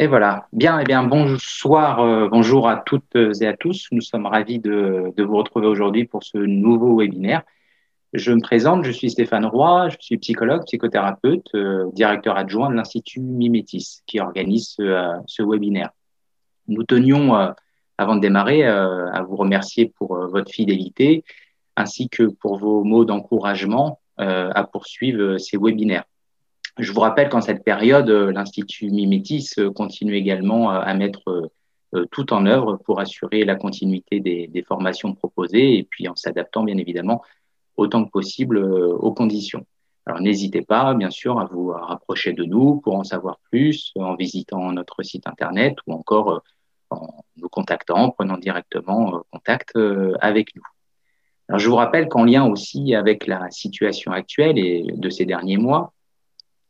Et voilà. Bien, et eh bien, bonsoir, euh, bonjour à toutes et à tous. Nous sommes ravis de, vous retrouver aujourd'hui pour ce nouveau webinaire. Je me présente, je suis Stéphane Roy, je suis psychologue, psychothérapeute, euh, directeur adjoint de l'Institut Mimétis qui organise ce, euh, webinaire. Nous tenions, avant de démarrer, à vous remercier pour votre fidélité ainsi que pour vos mots d'encouragement à poursuivre ces webinaires. Je vous rappelle qu'en cette période, euh, l'Institut Mimétis euh, continue également euh, à mettre tout en œuvre pour assurer la continuité des, formations proposées et puis en s'adaptant bien évidemment autant que possible aux conditions. Alors n'hésitez pas bien sûr à vous rapprocher de nous pour en savoir plus en visitant notre site internet ou encore en nous contactant, en prenant directement contact avec nous. Alors, je vous rappelle qu'en lien aussi avec la situation actuelle et de ces derniers mois,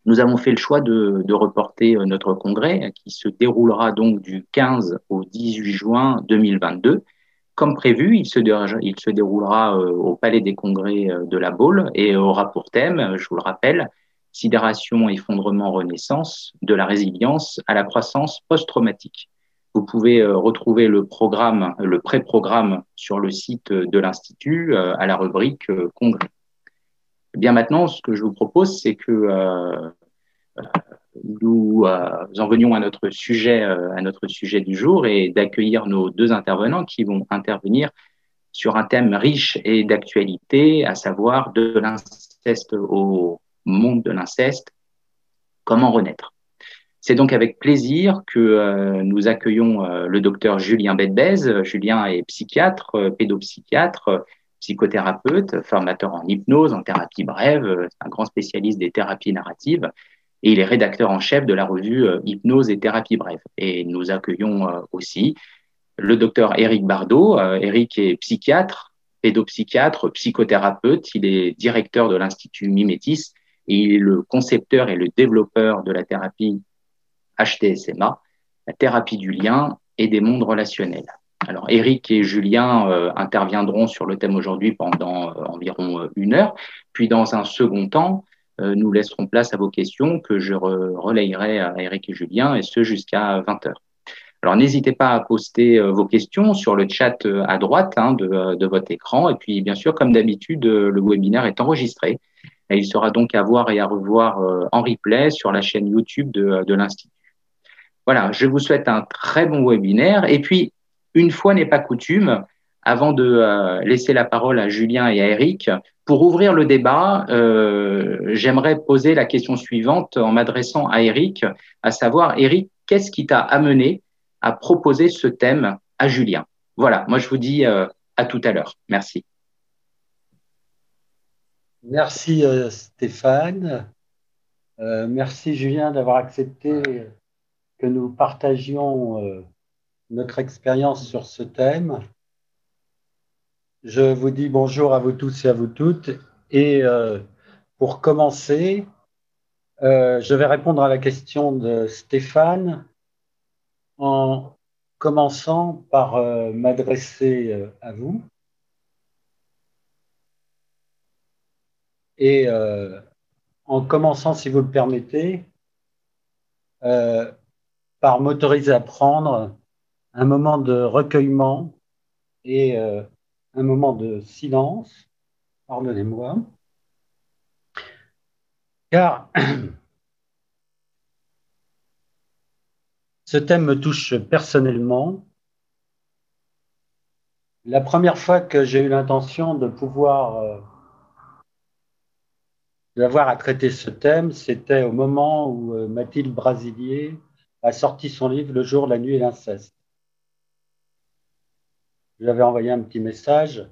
nous avons fait le choix de, reporter euh, notre congrès qui se déroulera donc du 15 au 18 juin 2022. Comme prévu, il se, il se déroulera euh, au Palais des Congrès euh, de la Baule et aura pour thème, je vous le rappelle, sidération, effondrement, renaissance, de la résilience à la croissance post-traumatique. Vous pouvez retrouver le programme, le pré-programme sur le site de l'Institut à la rubrique Congrès. Eh bien maintenant, ce que je vous propose, c'est que nous euh, en venions à notre sujet, euh, à notre sujet du jour et d'accueillir nos deux intervenants qui vont intervenir sur un thème riche et d'actualité, à savoir de l'inceste au monde de l'inceste, comment renaître. C'est donc avec plaisir que euh, nous accueillons le docteur Julien Bedbez. Julien est psychiatre, pédopsychiatre, psychothérapeute, formateur en hypnose, en thérapie brève, un grand spécialiste des thérapies narratives et il est rédacteur en chef de la revue euh, Hypnose et thérapie brève. Et nous accueillons euh, aussi le docteur Éric Bardot. Éric est psychiatre, pédopsychiatre, psychothérapeute. Il est directeur de l'Institut Mimétis et il est le concepteur et le développeur de la thérapie HTSMA, la thérapie du lien et des mondes relationnels. Alors, Eric et Julien euh, interviendront sur le thème aujourd'hui pendant environ une heure. Puis, dans un second temps, euh, nous laisserons place à vos questions que je relayerai à Eric et Julien, et ce jusqu'à 20h. Alors n'hésitez pas à poster euh, vos questions sur le chat euh, à droite hein, de, votre écran. Et puis bien sûr, comme d'habitude, le webinaire est enregistré. Et il sera donc à voir et à revoir en replay sur la chaîne YouTube de, de l'Institut. Voilà, je vous souhaite un très bon webinaire. Et puis, une fois n'est pas coutume, avant de euh, laisser la parole à Julien et à Eric, pour ouvrir le débat, euh, j'aimerais poser la question suivante en m'adressant à Eric, à savoir, Eric, qu'est-ce qui t'a amené à proposer ce thème à Julien? Voilà, moi je vous dis euh, à tout à l'heure. Merci. Merci Stéphane. merci Julien d'avoir accepté que nous partagions notre expérience sur ce thème. Je vous dis bonjour à vous tous et à vous toutes. Et euh, pour commencer, euh, je vais répondre à la question de Stéphane en commençant par euh, m'adresser à vous. Et en commençant, si vous le permettez, par m'autoriser à prendre un moment de recueillement et un moment de silence, pardonnez-moi, car ce thème me touche personnellement. La première fois que j'ai eu l'intention de pouvoir euh, à traiter ce thème, c'était au moment où euh, Mathilde Brasilier a sorti son livre Le jour, la nuit et l'inceste j'avais envoyé un petit message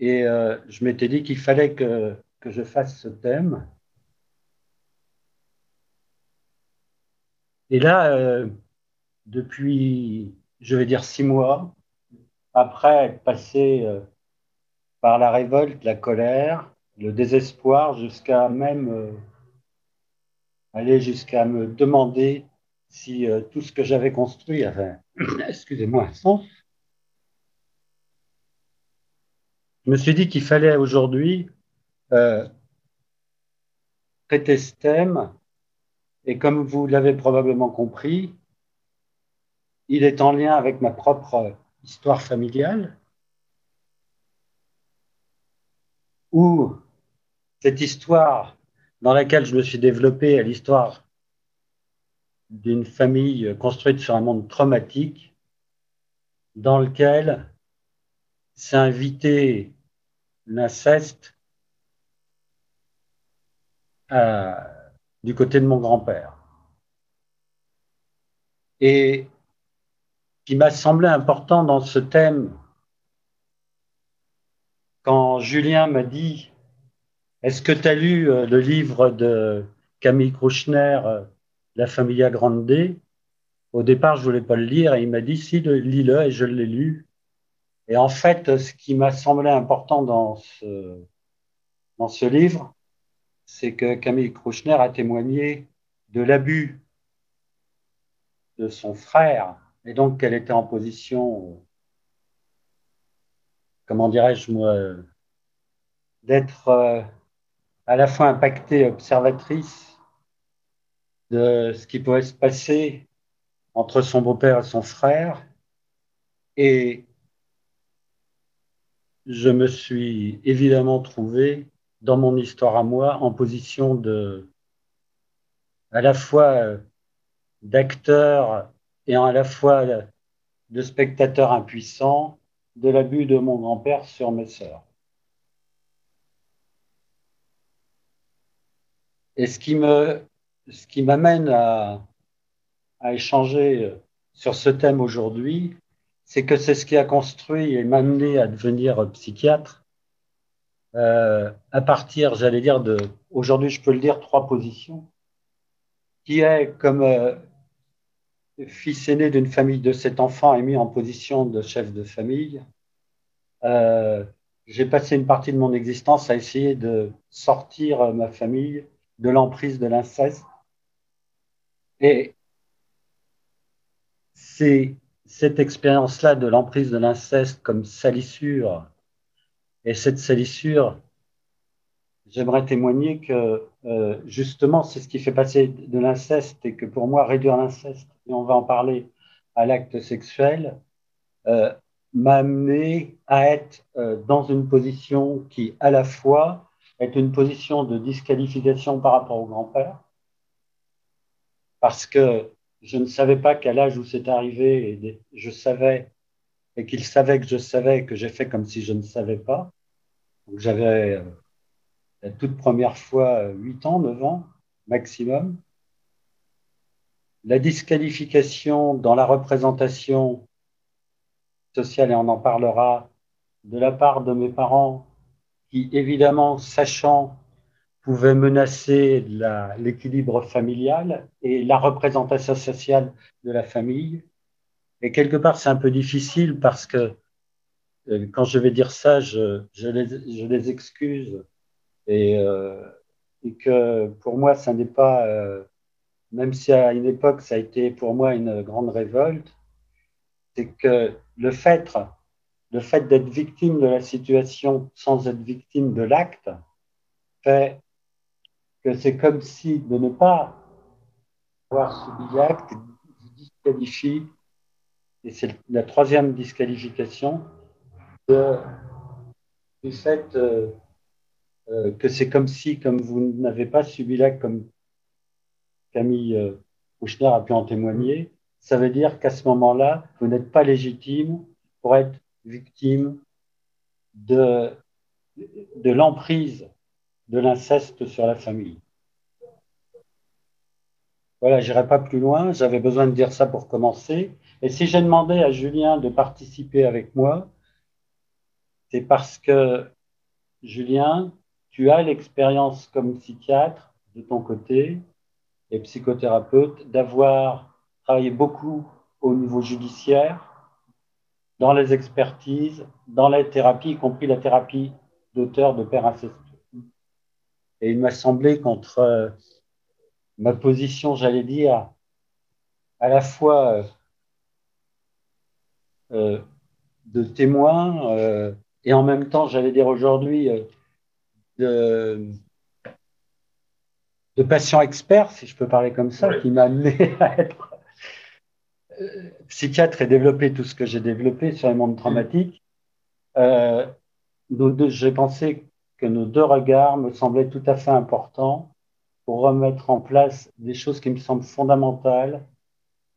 et euh, je m'étais dit qu'il fallait que, je fasse ce thème. Et là, euh, depuis, je vais dire six mois, après être passé euh, par la révolte, la colère, le désespoir, jusqu'à même aller jusqu'à me demander si tout ce que j'avais construit avait, excusez-moi, un sens. Je me suis dit qu'il fallait aujourd'hui euh, traiter ce thème. Et comme vous l'avez probablement compris, il est en lien avec ma propre histoire familiale, où cette histoire dans laquelle je me suis développé est l'histoire d'une famille construite sur un monde traumatique, dans lequel s'est invité l'inceste euh, du côté de mon grand-père. Et qui m'a semblé important dans ce thème, quand Julien m'a dit Est-ce que tu as lu euh, le livre de Camille Krouchner, euh, La Familia Grande Au départ, je ne voulais pas le lire et il m'a dit Si, lis-le et je l'ai lu. Et en fait, ce qui m'a semblé important dans ce, dans ce livre, c'est que Camille Krouchner a témoigné de l'abus de son frère, et donc qu'elle était en position, comment dirais-je d'être euh, à la fois impactée observatrice de ce qui pouvait se passer entre son beau-père et son frère, et je me suis évidemment trouvé dans mon histoire à moi en position de à la fois euh, d'acteur et à la fois de spectateur impuissant de l'abus de mon grand-père sur mes sœurs. Et ce qui me, ce qui m'amène à, à échanger sur ce thème aujourd'hui, c'est que c'est ce qui a construit et m'a amené à devenir psychiatre euh, à partir, j'allais dire, de, aujourd'hui je peux le dire, trois positions, qui est comme euh, fils aîné d'une famille de sept enfants et mis en position de chef de famille, euh, j'ai passé une partie de mon existence à essayer de sortir ma famille de l'emprise de l'inceste. Et c'est cette expérience-là de l'emprise de l'inceste comme salissure. Et cette salissure, j'aimerais témoigner que euh, justement, c'est ce qui fait passer de l'inceste et que pour moi, réduire l'inceste, et on va en parler, à l'acte sexuel, euh, m'a amené à être euh, dans une position qui, à la fois, est une position de disqualification par rapport au grand-père, parce que je ne savais pas qu'à l'âge où c'est arrivé, je savais et qu'il savait que je savais que j'ai fait comme si je ne savais pas. J'avais euh, la toute première fois 8 ans, 9 ans maximum. La disqualification dans la représentation sociale, et on en parlera, de la part de mes parents, qui évidemment, sachant, pouvaient menacer l'équilibre familial et la représentation sociale de la famille. Et quelque part, c'est un peu difficile parce que euh, quand je vais dire ça, je, les, excuse et, euh, et, que pour moi, ça n'est pas, euh, même si à une époque, ça a été pour moi une grande révolte, c'est que le fait, le fait d'être victime de la situation sans être victime de l'acte fait que c'est comme si de ne pas avoir subi l'acte disqualifie et c'est la troisième disqualification, du fait euh, euh, que c'est comme si, comme vous n'avez pas subi l'acte, comme Camille euh, a pu en témoigner, ça veut dire qu'à ce moment-là, vous n'êtes pas légitime pour être victime de, de l'emprise de l'inceste sur la famille. Voilà, j'irai pas plus loin. J'avais besoin de dire ça pour commencer. Et si j'ai demandé à Julien de participer avec moi, c'est parce que, Julien, tu as l'expérience comme psychiatre de ton côté et psychothérapeute d'avoir travaillé beaucoup au niveau judiciaire, dans les expertises, dans la thérapie, y compris la thérapie d'auteur de père incestueux. Et il m'a semblé qu'entre ma position, j'allais dire, à la fois euh, euh, de témoin euh, et en même temps, j'allais dire aujourd'hui, de, de patient expert, si je peux parler comme ça, qui m'a amené à être psychiatre et développer tout ce que j'ai développé sur les mondes traumatiques, euh, j'ai pensé que nos deux regards me semblaient tout à fait importants pour remettre en place des choses qui me semblent fondamentales,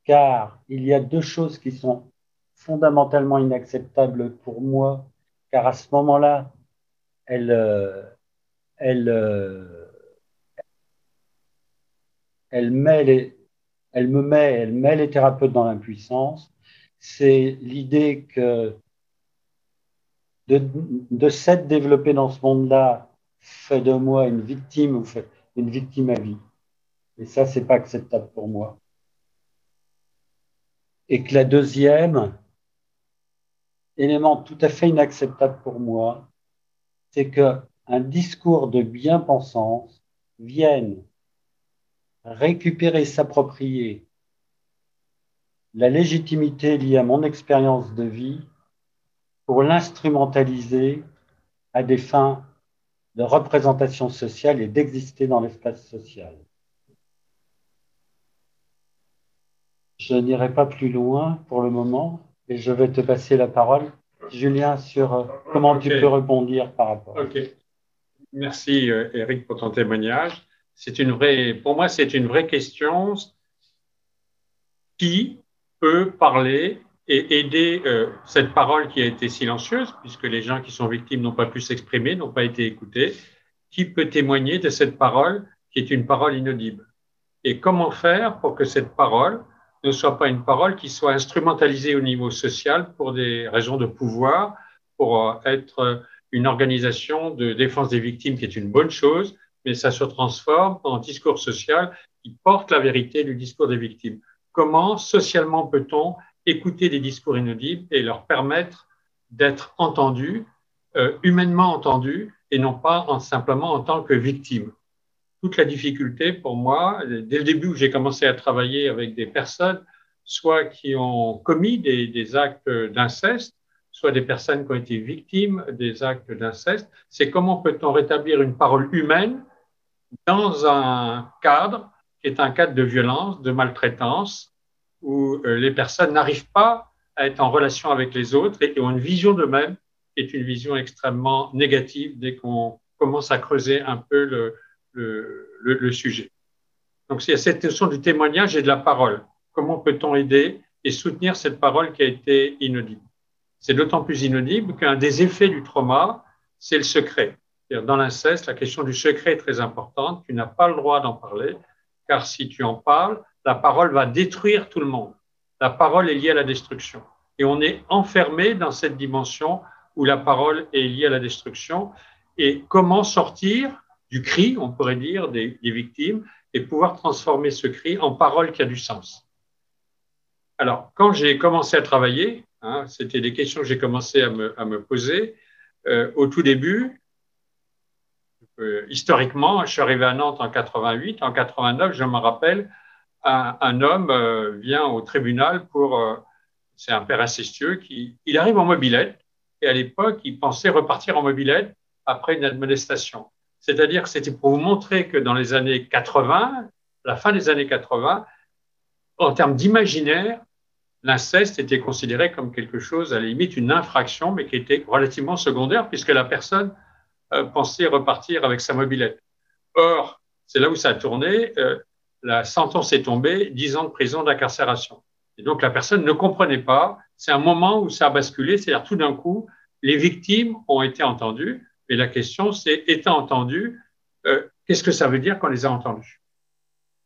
car il y a deux choses qui sont fondamentalement inacceptables pour moi, car à ce moment-là, elles, euh, elles, euh, elles, met elle me met, elle met les thérapeutes dans l'impuissance. C'est l'idée que de, s'être développé dans ce monde-là fait de moi une victime ou fait une victime à vie. Et ça, c'est pas acceptable pour moi. Et que la deuxième élément tout à fait inacceptable pour moi, c'est que un discours de bien-pensance vienne récupérer, s'approprier la légitimité liée à mon expérience de vie pour l'instrumentaliser à des fins de représentation sociale et d'exister dans l'espace social. Je n'irai pas plus loin pour le moment et je vais te passer la parole, Julien, sur euh, comment tu peux rebondir par rapport. Ok. Merci, euh, Eric, pour ton témoignage. C'est une vraie, pour moi, c'est une vraie question. Qui peut parler et aider euh, cette parole qui a été silencieuse, puisque les gens qui sont victimes n'ont pas pu s'exprimer, n'ont pas été écoutés, qui peut témoigner de cette parole qui est une parole inaudible Et comment faire pour que cette parole ne soit pas une parole qui soit instrumentalisée au niveau social pour des raisons de pouvoir, pour euh, être une organisation de défense des victimes qui est une bonne chose, mais ça se transforme en discours social qui porte la vérité du discours des victimes. Comment socialement peut-on écouter des discours inaudibles et leur permettre d'être entendus, euh, humainement entendus, et non pas en, simplement en tant que victimes. Toute la difficulté pour moi, dès le début où j'ai commencé à travailler avec des personnes, soit qui ont commis des actes d'inceste, soit des personnes qui ont été victimes des actes d'inceste, c'est comment peut-on rétablir une parole humaine dans un cadre qui est un cadre de violence, de maltraitance, où euh, les personnes n'arrivent pas à être en relation avec les autres et ont une vision d'eux-mêmes qui est une vision extrêmement négative dès qu'on commence à creuser un peu le, le, le, sujet. Donc, il y a cette notion du témoignage et de la parole. Comment peut-on aider et soutenir cette parole qui a été inaudible? C'est d'autant plus inaudible qu'un des effets du trauma, c'est le secret. Dans l'inceste, la question du secret est très importante. Tu n'as pas le droit d'en parler, car si tu en parles, la parole va détruire tout le monde. La parole est liée à la destruction. Et on est enfermé dans cette dimension où la parole est liée à la destruction. Et comment sortir du cri, on pourrait dire, des, victimes, et pouvoir transformer ce cri en parole qui a du sens? Alors, quand j'ai commencé à travailler, hein, c'était des questions que j'ai commencé à me, poser. Euh, au tout début, euh, historiquement, je suis arrivé à Nantes en 88. En 89, je me rappelle, un, homme euh, vient au tribunal pour. Euh, c'est un père incestueux qui. Il arrive en mobilette et à l'époque, il pensait repartir en mobilette après une administration. C'est-à-dire que c'était pour vous montrer que dans les années 80, la fin des années 80, en termes d'imaginaire, l'inceste était considéré comme quelque chose, à la limite, une infraction, mais qui était relativement secondaire, puisque la personne euh, penser repartir avec sa mobilette. Or, c'est là où ça a tourné. La sentence est tombée, 10 ans de prison d'incarcération. Et donc, la personne ne comprenait pas. C'est un moment où ça a basculé, c'est-à-dire tout d'un coup, les victimes ont été entendues. Mais la question, c'est, étant entendues, euh, qu'est-ce que ça veut dire qu'on les a entendues?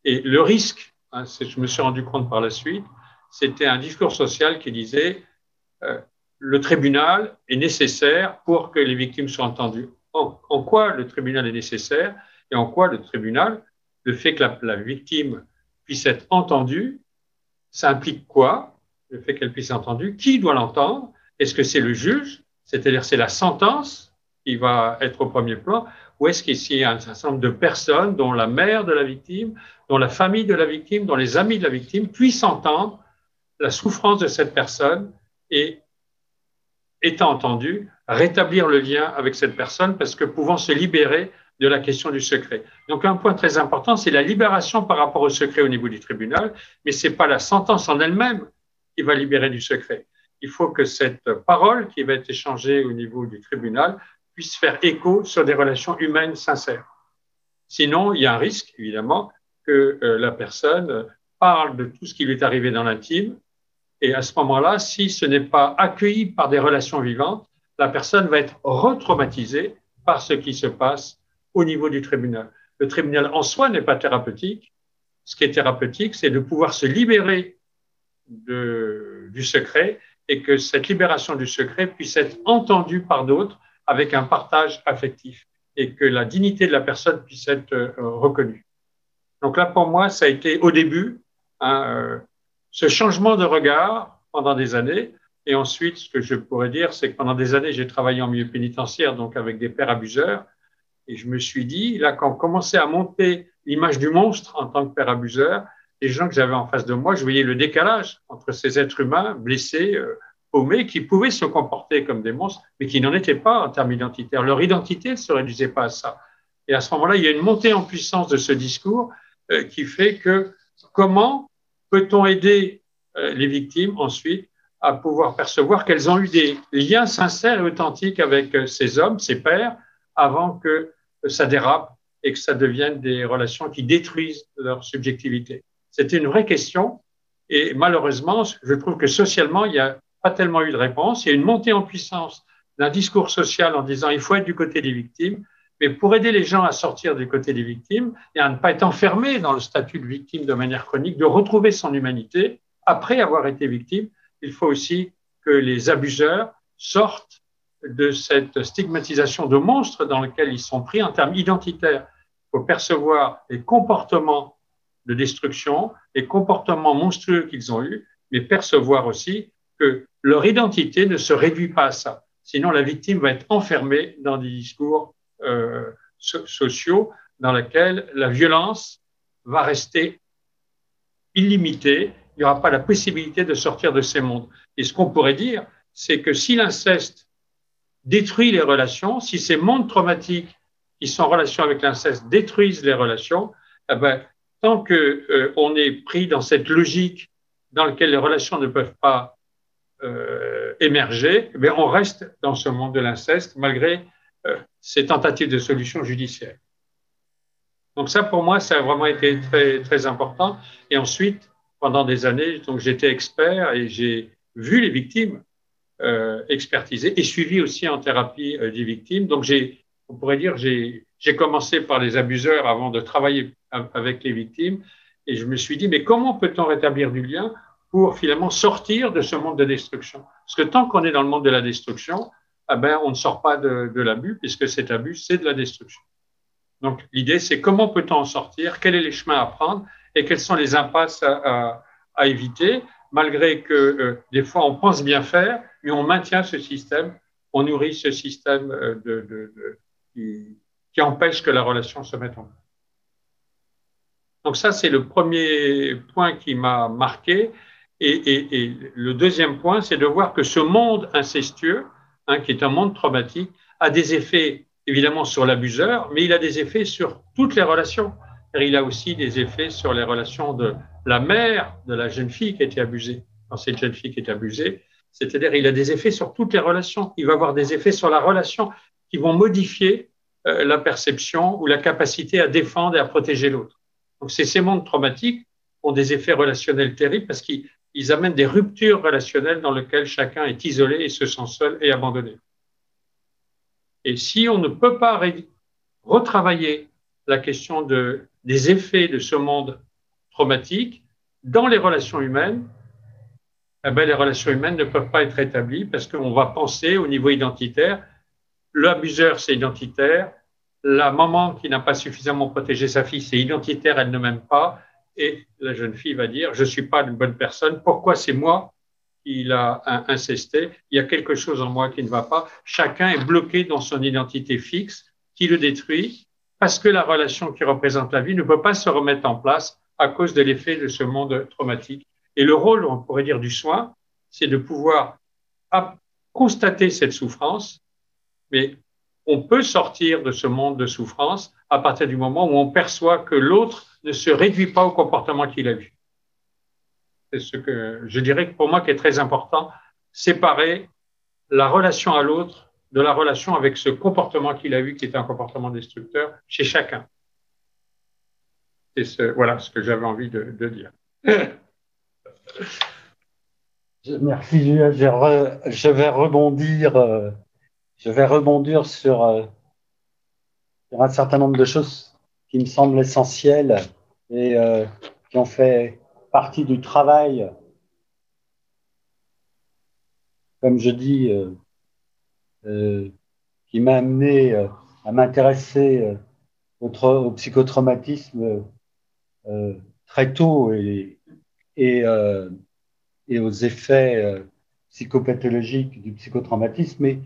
Et le risque, hein, je me suis rendu compte par la suite, c'était un discours social qui disait le tribunal est nécessaire pour que les victimes soient entendues en, quoi le tribunal est nécessaire et en quoi le tribunal, le fait que la, victime puisse être entendue, ça implique quoi Le fait qu'elle puisse être entendue, qui doit l'entendre? Est-ce que c'est le juge? C'est-à-dire c'est la sentence qui va être au premier plan? Ou est-ce qu'il y a un certain nombre de personnes, dont la mère de la victime, dont la famille de la victime, dont les amis de la victime, puissent entendre la souffrance de cette personne et, étant entendu, rétablir le lien avec cette personne parce que pouvant se libérer de la question du secret. Donc un point très important, c'est la libération par rapport au secret au niveau du tribunal, mais ce n'est pas la sentence en elle-même qui va libérer du secret. Il faut que cette parole qui va être échangée au niveau du tribunal puisse faire écho sur des relations humaines sincères. Sinon, il y a un risque, évidemment, que euh, la personne parle de tout ce qui lui est arrivé dans l'intime. Et à ce moment-là, si ce n'est pas accueilli par des relations vivantes, la personne va être retraumatisée par ce qui se passe au niveau du tribunal. Le tribunal en soi n'est pas thérapeutique. Ce qui est thérapeutique, c'est de pouvoir se libérer du secret et que cette libération du secret puisse être entendue par d'autres avec un partage affectif et que la dignité de la personne puisse être euh, reconnue. Donc là, pour moi, ça a été au début hein, euh, ce changement de regard pendant des années. Et ensuite, ce que je pourrais dire, c'est que pendant des années, j'ai travaillé en milieu pénitentiaire, donc avec des pères abuseurs. Et je me suis dit, là, quand on commençait à monter l'image du monstre en tant que père abuseur, les gens que j'avais en face de moi, je voyais le décalage entre ces êtres humains blessés, euh, paumés, qui pouvaient se comporter comme des monstres, mais qui n'en étaient pas en termes identitaires. Leur identité ne se réduisait pas à ça. Et à ce moment-là, il y a une montée en puissance de ce discours euh, qui fait que comment peut-on aider euh, les victimes ensuite à pouvoir percevoir qu'elles ont eu des liens sincères et authentiques avec ces hommes, ces pères, avant que ça dérape et que ça devienne des relations qui détruisent leur subjectivité. C'était une vraie question et malheureusement, je trouve que socialement, il n'y a pas tellement eu de réponse. Il y a une montée en puissance d'un discours social en disant il faut être du côté des victimes, mais pour aider les gens à sortir du côté des victimes et à ne pas être enfermés dans le statut de victime de manière chronique, de retrouver son humanité après avoir été victime, il faut aussi que les abuseurs sortent de cette stigmatisation de monstres dans lequel ils sont pris en termes identitaires. Il faut percevoir les comportements de destruction, les comportements monstrueux qu'ils ont eus, mais percevoir aussi que leur identité ne se réduit pas à ça. Sinon, la victime va être enfermée dans des discours euh, sociaux dans lesquels la violence va rester illimitée. Il n'y aura pas la possibilité de sortir de ces mondes. Et ce qu'on pourrait dire, c'est que si l'inceste détruit les relations, si ces mondes traumatiques qui sont en relation avec l'inceste détruisent les relations, eh ben, tant qu'on euh, est pris dans cette logique dans laquelle les relations ne peuvent pas euh, émerger, eh on reste dans ce monde de l'inceste malgré euh, ces tentatives de solution judiciaire. Donc ça, pour moi, ça a vraiment été très, très important. Et ensuite, pendant des années, j'étais expert et j'ai vu les victimes euh, expertisées et suivi aussi en thérapie euh, des victimes. Donc j'ai, on pourrait dire, j'ai, j'ai commencé par les abuseurs avant de travailler avec les victimes. Et je me suis dit, mais comment peut-on rétablir du lien pour finalement sortir de ce monde de destruction? Parce que tant qu'on est dans le monde de la destruction, ah ben, on ne sort pas de, l'abus, puisque cet abus, c'est de la destruction. Donc, l'idée, c'est comment peut-on en sortir, quels sont les chemins à prendre? Et quelles sont les impasses à, éviter, malgré que euh, des fois, on pense bien faire, mais on maintient ce système, on nourrit ce système euh, qui, empêche que la relation se mette en place. Donc ça, c'est le premier point qui m'a marqué. et, le deuxième point, c'est de voir que ce monde incestueux, Hein, qui est un monde traumatique, a des effets évidemment sur l'abuseur, mais il a des effets sur toutes les relations. Il a aussi des effets sur les relations de la mère de la jeune fille qui a été abusée, quand cette jeune fille qui est abusée. C'est-à-dire, il a des effets sur toutes les relations. Il va avoir des effets sur la relation qui vont modifier euh, la perception ou la capacité à défendre et à protéger l'autre. Donc, ces mondes traumatiques ont des effets relationnels terribles parce qu'ils ils amènent des ruptures relationnelles dans lesquelles chacun est isolé et se sent seul et abandonné. Et si on ne peut pas retravailler la question de, des effets de ce monde traumatique dans les relations humaines, eh bien, les relations humaines ne peuvent pas être établies parce qu'on va penser au niveau identitaire, l'abuseur c'est identitaire, la maman qui n'a pas suffisamment protégé sa fille c'est identitaire, elle ne m'aime pas, et la jeune fille va dire, je ne suis pas une bonne personne, pourquoi c'est moi qui l'a incesté? Il y a quelque chose en moi qui ne va pas. Chacun est bloqué dans son identité fixe qui le détruit parce que la relation qui représente la vie ne peut pas se remettre en place à cause de l'effet de ce monde traumatique. Et le rôle, on pourrait dire, du soin, c'est de pouvoir constater cette souffrance, mais on peut sortir de ce monde de souffrance à partir du moment où on perçoit que l'autre ne se réduit pas au comportement qu'il a vu. C'est ce que je dirais pour moi qui est très important, séparer la relation à l'autre de la relation avec ce comportement qu'il a vu qui était un comportement destructeur chez chacun. Ce, voilà ce que j'avais envie de, dire. Merci Julien. Je, vais rebondir, euh, je vais rebondir sur, euh, sur, un certain nombre de choses qui me semblent essentielles et euh, qui ont fait partie du travail, comme je dis, qui m'a amené euh, à m'intéresser au, au, psychotraumatisme très tôt et, et, et aux effets psychopathologiques du psychotraumatisme. Et,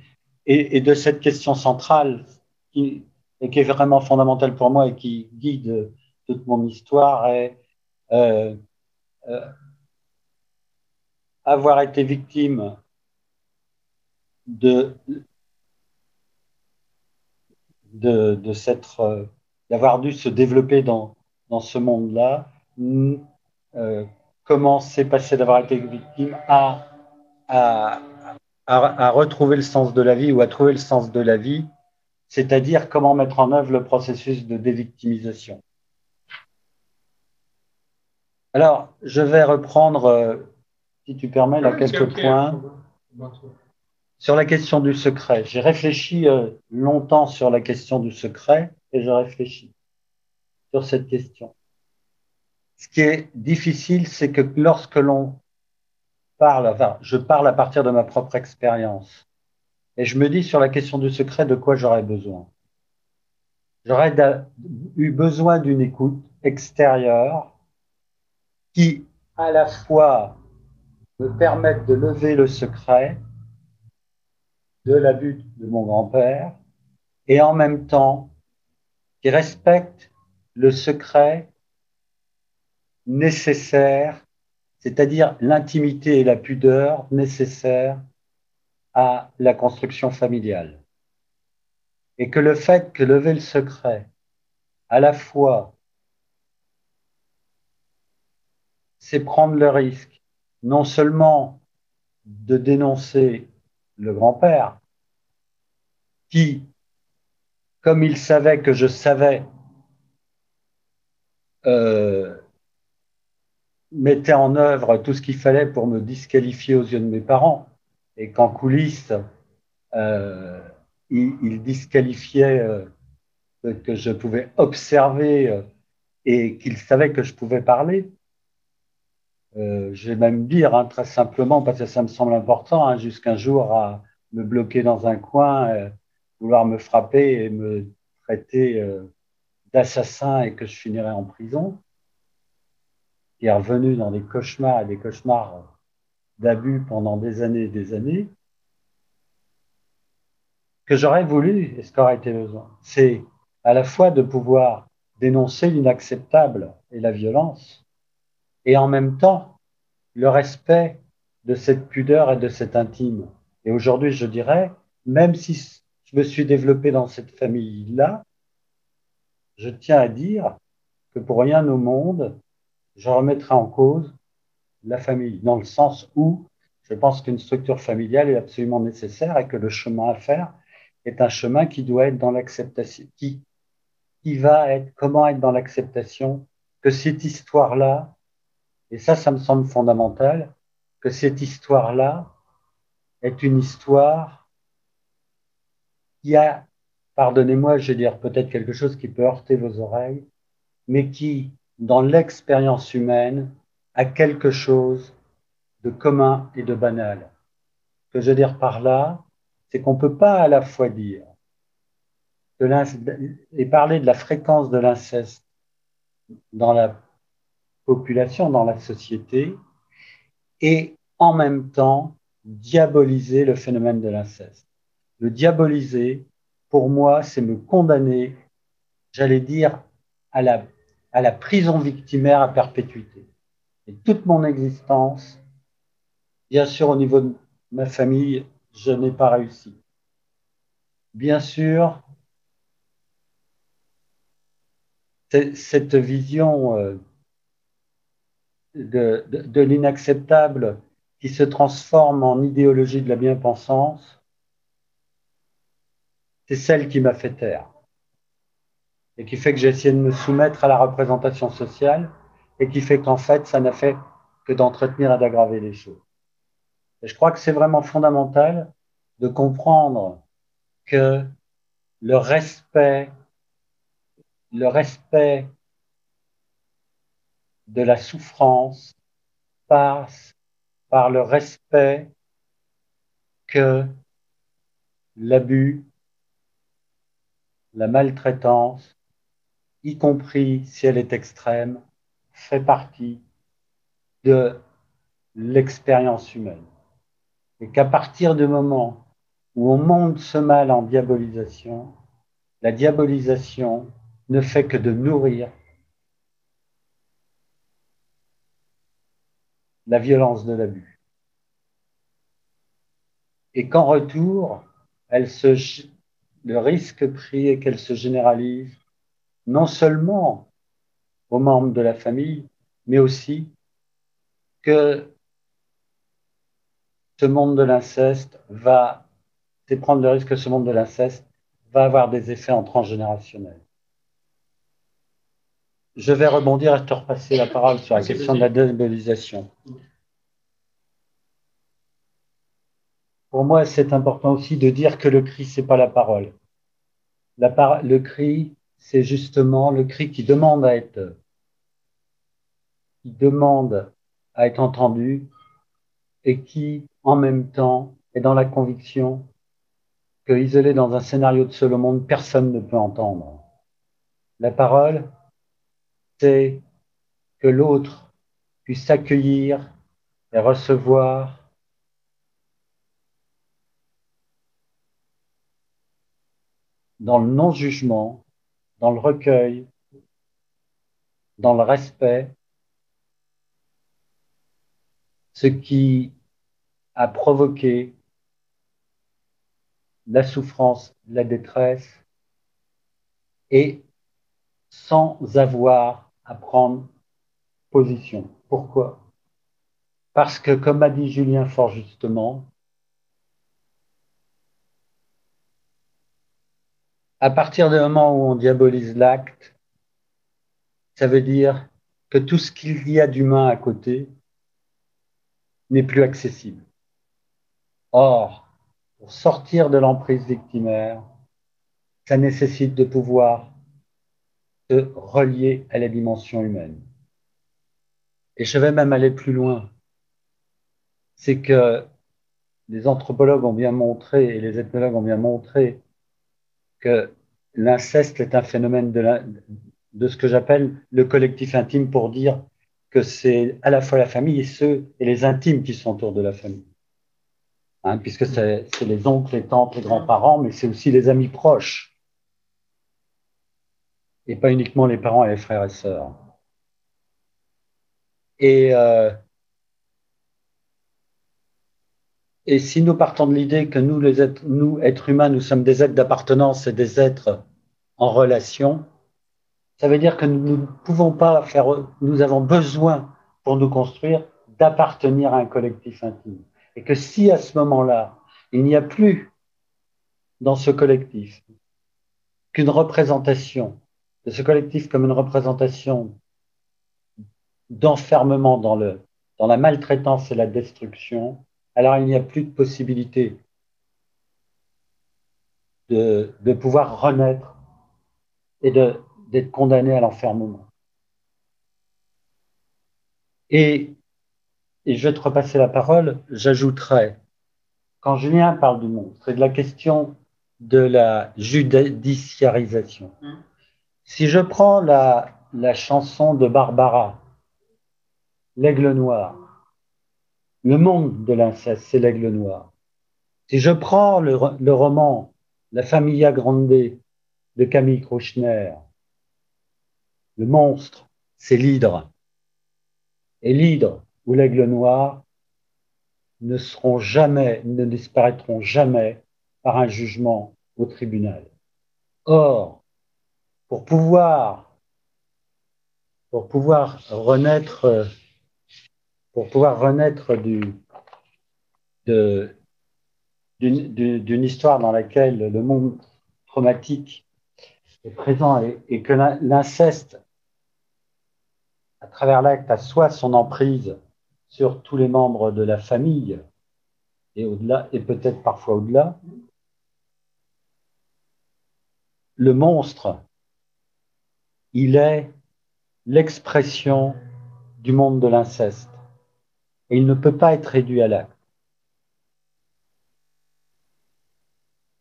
et, de cette question centrale qui, et qui est vraiment fondamentale pour moi et qui guide toute mon histoire est euh, euh, avoir été victime de, de, de s'être, euh, d'avoir dû se développer dans, dans ce monde-là, euh, comment c'est passé d'avoir été victime à, à, à, retrouver le sens de la vie ou à trouver le sens de la vie, c'est-à-dire comment mettre en œuvre le processus de dévictimisation. Alors, je vais reprendre, euh, si tu permets, là, quelques points sur la question du secret. J'ai réfléchi euh, longtemps sur la question du secret et je réfléchis sur cette question. Ce qui est difficile, c'est que lorsque l'on parle, enfin, je parle à partir de ma propre expérience, et je me dis sur la question du secret de quoi j'aurais besoin. J'aurais eu besoin d'une écoute extérieure qui à la fois me permettent de lever le secret de l'abus de mon grand-père et en même temps qui respectent le secret nécessaire, c'est-à-dire l'intimité et la pudeur nécessaires à la construction familiale. Et que le fait que lever le secret à la fois c'est prendre le risque non seulement de dénoncer le grand-père, qui, comme il savait que je savais, euh, mettait en œuvre tout ce qu'il fallait pour me disqualifier aux yeux de mes parents, et qu'en coulisses, euh, il, disqualifiait euh, que je pouvais observer et qu'il savait que je pouvais parler. Euh, je vais même dire hein, très simplement, parce que ça me semble important, hein, jusqu'un jour à me bloquer dans un coin, euh, vouloir me frapper et me traiter euh, d'assassin et que je finirais en prison, qui est revenu dans des cauchemars et des cauchemars d'abus pendant des années et des années, que j'aurais voulu, et ce qu'aurait été besoin, c'est à la fois de pouvoir dénoncer l'inacceptable et la violence, et en même temps le respect de cette pudeur et de cet intime. Et aujourd'hui, je dirais, même si je me suis développé dans cette famille-là, je tiens à dire que pour rien au monde, je remettrai en cause la famille, dans le sens où je pense qu'une structure familiale est absolument nécessaire et que le chemin à faire est un chemin qui doit être dans l'acceptation, qui, qui va être comment être dans l'acceptation que cette histoire-là et ça, ça me semble fondamental, que cette histoire-là est une histoire qui a, pardonnez-moi, je vais dire peut-être quelque chose qui peut heurter vos oreilles, mais qui, dans l'expérience humaine, a quelque chose de commun et de banal. Ce que je veux dire par là, c'est qu'on ne peut pas à la fois dire et parler de la fréquence de l'inceste dans la dans la société, et en même temps diaboliser le phénomène de l'inceste. Le diaboliser, pour moi, c'est me condamner, j'allais dire, à la, à la prison victimaire à perpétuité. Et toute mon existence, bien sûr, au niveau de ma famille, je n'ai pas réussi. Bien sûr, cette vision euh, de, de l'inacceptable qui se transforme en idéologie de la bien-pensance, c'est celle qui m'a fait taire et qui fait que j'ai essayé de me soumettre à la représentation sociale et qui fait qu'en fait, ça n'a fait que d'entretenir et d'aggraver les choses. Et je crois que c'est vraiment fondamental de comprendre que le respect, le respect de la souffrance passe par le respect que l'abus, la maltraitance, y compris si elle est extrême, fait partie de l'expérience humaine. Et qu'à partir du moment où on monte ce mal en diabolisation, la diabolisation ne fait que de nourrir la violence de l'abus. Et qu'en retour, elle se, le risque pris est qu'elle se généralise non seulement aux membres de la famille, mais aussi que ce monde de l'inceste va, prendre le risque que ce monde de l'inceste va avoir des effets en transgénérationnel. Je vais rebondir et te repasser la parole sur la question de la démobilisation. Pour moi, c'est important aussi de dire que le cri, c'est pas la parole. La le cri, c'est justement le cri qui demande à être, qui demande à être entendu et qui, en même temps, est dans la conviction que, isolé dans un scénario de seul monde, personne ne peut entendre. La parole, que l'autre puisse accueillir et recevoir dans le non-jugement, dans le recueil, dans le respect, ce qui a provoqué la souffrance, la détresse, et sans avoir à prendre position. Pourquoi? Parce que, comme a dit Julien fort justement, à partir du moment où on diabolise l'acte, ça veut dire que tout ce qu'il y a d'humain à côté n'est plus accessible. Or, pour sortir de l'emprise victimaire, ça nécessite de pouvoir se relier à la dimension humaine. Et je vais même aller plus loin. C'est que les anthropologues ont bien montré et les ethnologues ont bien montré que l'inceste est un phénomène de, ce que j'appelle le collectif intime pour dire que c'est à la fois la famille et ceux et les intimes qui sont autour de la famille. Hein, puisque c'est les oncles, les tantes, les grands-parents, mais c'est aussi les amis proches. Et pas uniquement les parents et les frères et sœurs. Et euh, Et si nous partons de l'idée que nous, les êtres, humains, nous sommes des êtres d'appartenance et des êtres en relation, ça veut dire que nous ne pouvons pas faire, nous avons besoin pour nous construire d'appartenir à un collectif intime. Et que si à ce moment-là, il n'y a plus dans ce collectif qu'une représentation de ce collectif comme une représentation d'enfermement dans, dans la maltraitance et la destruction, alors il n'y a plus de possibilité de, de pouvoir renaître et d'être condamné à l'enfermement. Et, je vais te repasser la parole, j'ajouterai, quand Julien parle du monstre c'est de la question de la judiciarisation, mmh. Si je prends la, la chanson de Barbara, L'aigle noir, le monde de l'inceste, c'est l'aigle noir. Si je prends le, roman La Familia Grande de Camille Krouchner, le monstre, c'est l'hydre. Et l'hydre ou l'aigle noir ne seront jamais, ne disparaîtront jamais par un jugement au tribunal. Or, pour pouvoir, pour pouvoir renaître pour pouvoir renaître du, d'une histoire dans laquelle le monde traumatique est présent et, que l'inceste, à travers l'acte, a soit son emprise sur tous les membres de la famille et au-delà, et peut-être parfois au-delà, le monstre, il est l'expression du monde de l'inceste. Et il ne peut pas être réduit à l'acte.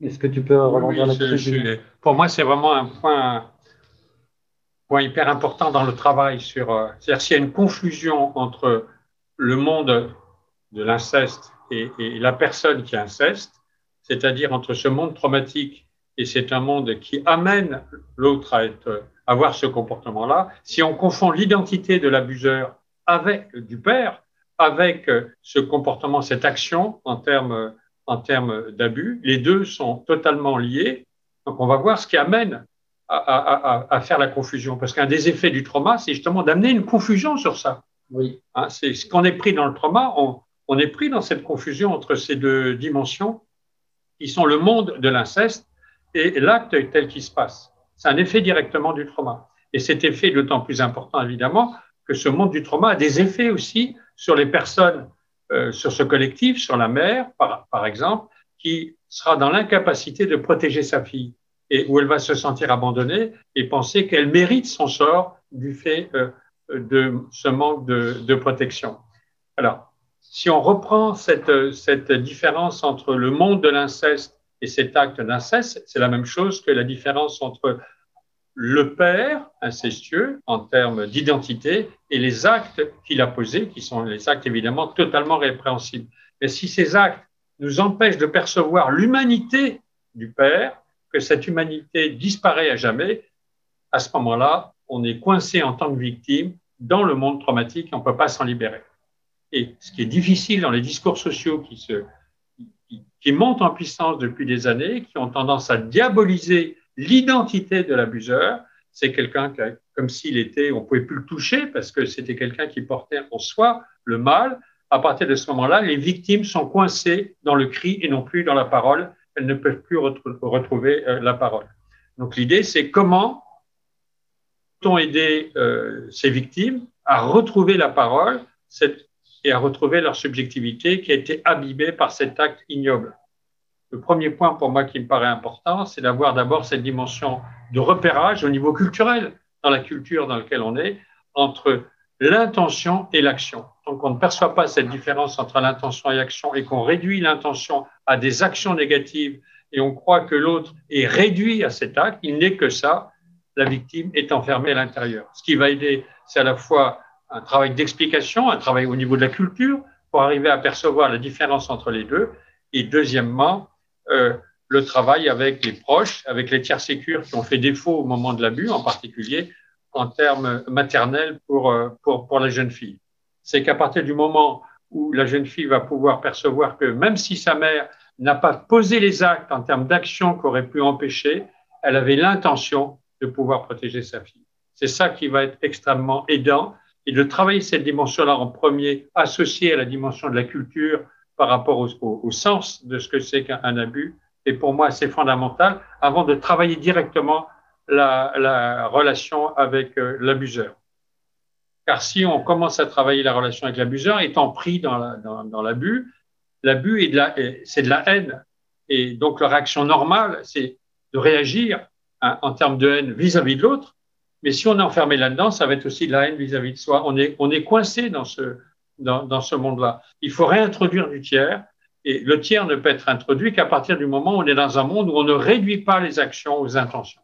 Est-ce que tu peux rebondir là-dessus Pour moi, c'est vraiment un point, point, hyper important dans le travail. sur. Euh, c'est-à-dire s'il y a une confusion entre le monde de l'inceste et, et, la personne qui inceste, c'est-à-dire entre ce monde traumatique et c'est un monde qui amène l'autre à être avoir ce comportement-là. Si on confond l'identité de l'abuseur avec du père, avec euh, ce comportement, cette action en termes en termes d'abus, les deux sont totalement liés. Donc on va voir ce qui amène à, à, faire la confusion, parce qu'un des effets du trauma, c'est justement d'amener une confusion sur ça. Oui. Hein, c'est ce qu'on est pris dans le trauma, on, on est pris dans cette confusion entre ces deux dimensions qui sont le monde de l'inceste et l'acte tel qu'il se passe. C'est un effet directement du trauma. Et cet effet est d'autant plus important, évidemment, que ce monde du trauma a des effets aussi sur les personnes, euh, sur ce collectif, sur la mère, par, exemple, qui sera dans l'incapacité de protéger sa fille et où elle va se sentir abandonnée et penser qu'elle mérite son sort du fait euh, de ce manque de, protection. Alors, si on reprend cette, cette différence entre le monde de l'inceste et cet acte d'inceste, c'est la même chose que la différence entre le père incestueux en termes d'identité et les actes qu'il a posés, qui sont les actes évidemment totalement répréhensibles. Mais si ces actes nous empêchent de percevoir l'humanité du père, que cette humanité disparaît à jamais, à ce moment-là, on est coincé en tant que victime dans le monde traumatique et on ne peut pas s'en libérer. Et ce qui est difficile dans les discours sociaux qui se qui montent en puissance depuis des années, qui ont tendance à diaboliser l'identité de l'abuseur. C'est quelqu'un comme s'il était, on pouvait plus le toucher parce que c'était quelqu'un qui portait en soi le mal. À partir de ce moment-là, les victimes sont coincées dans le cri et non plus dans la parole. Elles ne peuvent plus retrouver euh, la parole. Donc l'idée, c'est comment peut-on aider euh, ces victimes à retrouver la parole cette, et à retrouver leur subjectivité qui a été abîmée par cet acte ignoble. Le premier point pour moi qui me paraît important, c'est d'avoir d'abord cette dimension de repérage au niveau culturel, dans la culture dans laquelle on est, entre l'intention et l'action. Donc on ne perçoit pas cette différence entre l'intention et l'action et qu'on réduit l'intention à des actions négatives et on croit que l'autre est réduit à cet acte, il n'est que ça, la victime est enfermée à l'intérieur. Ce qui va aider, c'est à la fois un travail d'explication, un travail au niveau de la culture pour arriver à percevoir la différence entre les deux. Et deuxièmement, euh, le travail avec les proches, avec les tiers sécures qui ont fait défaut au moment de l'abus, en particulier en termes maternels pour, euh, pour, pour la jeune fille. C'est qu'à partir du moment où la jeune fille va pouvoir percevoir que même si sa mère n'a pas posé les actes en termes d'action qu'aurait pu empêcher, elle avait l'intention de pouvoir protéger sa fille. C'est ça qui va être extrêmement aidant et de travailler cette dimension-là en premier, associée à la dimension de la culture par rapport au, sens de ce que c'est qu'un abus, est pour moi assez fondamental avant de travailler directement la, relation avec euh, l'abuseur. Car si on commence à travailler la relation avec l'abuseur, étant pris dans l'abus, l'abus, c'est de la haine. Et donc, la réaction normale, c'est de réagir hein, en termes de haine vis-à-vis de l'autre, mais si on est enfermé là-dedans, ça va être aussi de la haine vis-à-vis de soi. On est, on est coincé dans ce, dans, dans ce monde-là. Il faut réintroduire du tiers. Et le tiers ne peut être introduit qu'à partir du moment où on est dans un monde où on ne réduit pas les actions aux intentions.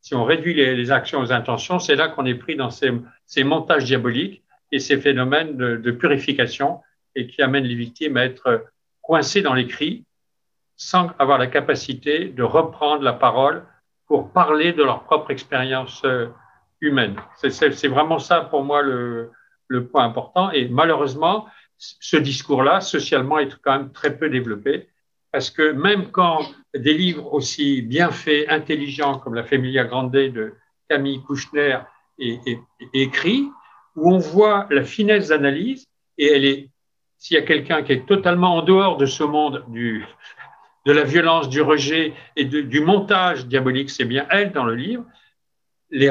Si on réduit les, actions aux intentions, c'est là qu'on est pris dans ces, ces, montages diaboliques et ces phénomènes de, purification et qui amènent les victimes à être coincées dans les cris sans avoir la capacité de reprendre la parole pour parler de leur propre expérience euh, humaine. C'est vraiment ça pour moi le, point important. Et malheureusement, ce discours-là, socialement, est quand même très peu développé. Parce que même quand des livres aussi bien faits, intelligents, comme La Familia Grande de Camille Kouchner est, est, est écrit, où on voit la finesse d'analyse, et elle est, s'il y a quelqu'un qui est totalement en dehors de ce monde du, de la violence, du rejet et du montage diabolique, c'est bien elle dans le livre. Les,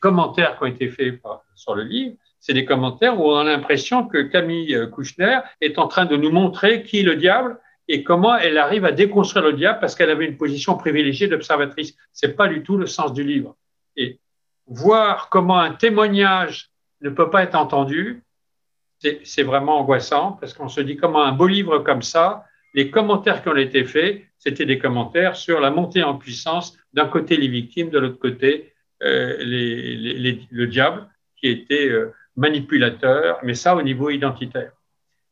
commentaires qui ont été faits sur le livre, c'est des commentaires où on a l'impression que Camille Kouchner est en train de nous montrer qui est le diable et comment elle arrive à déconstruire le diable parce qu'elle avait une position privilégiée d'observatrice. C'est pas du tout le sens du livre. Et voir comment un témoignage ne peut pas être entendu, c'est vraiment angoissant parce qu'on se dit comment un beau livre comme ça, les commentaires qui ont été faits, c'était des commentaires sur la montée en puissance d'un côté les victimes, de l'autre côté euh, le diable qui était euh, manipulateur, mais ça au niveau identitaire.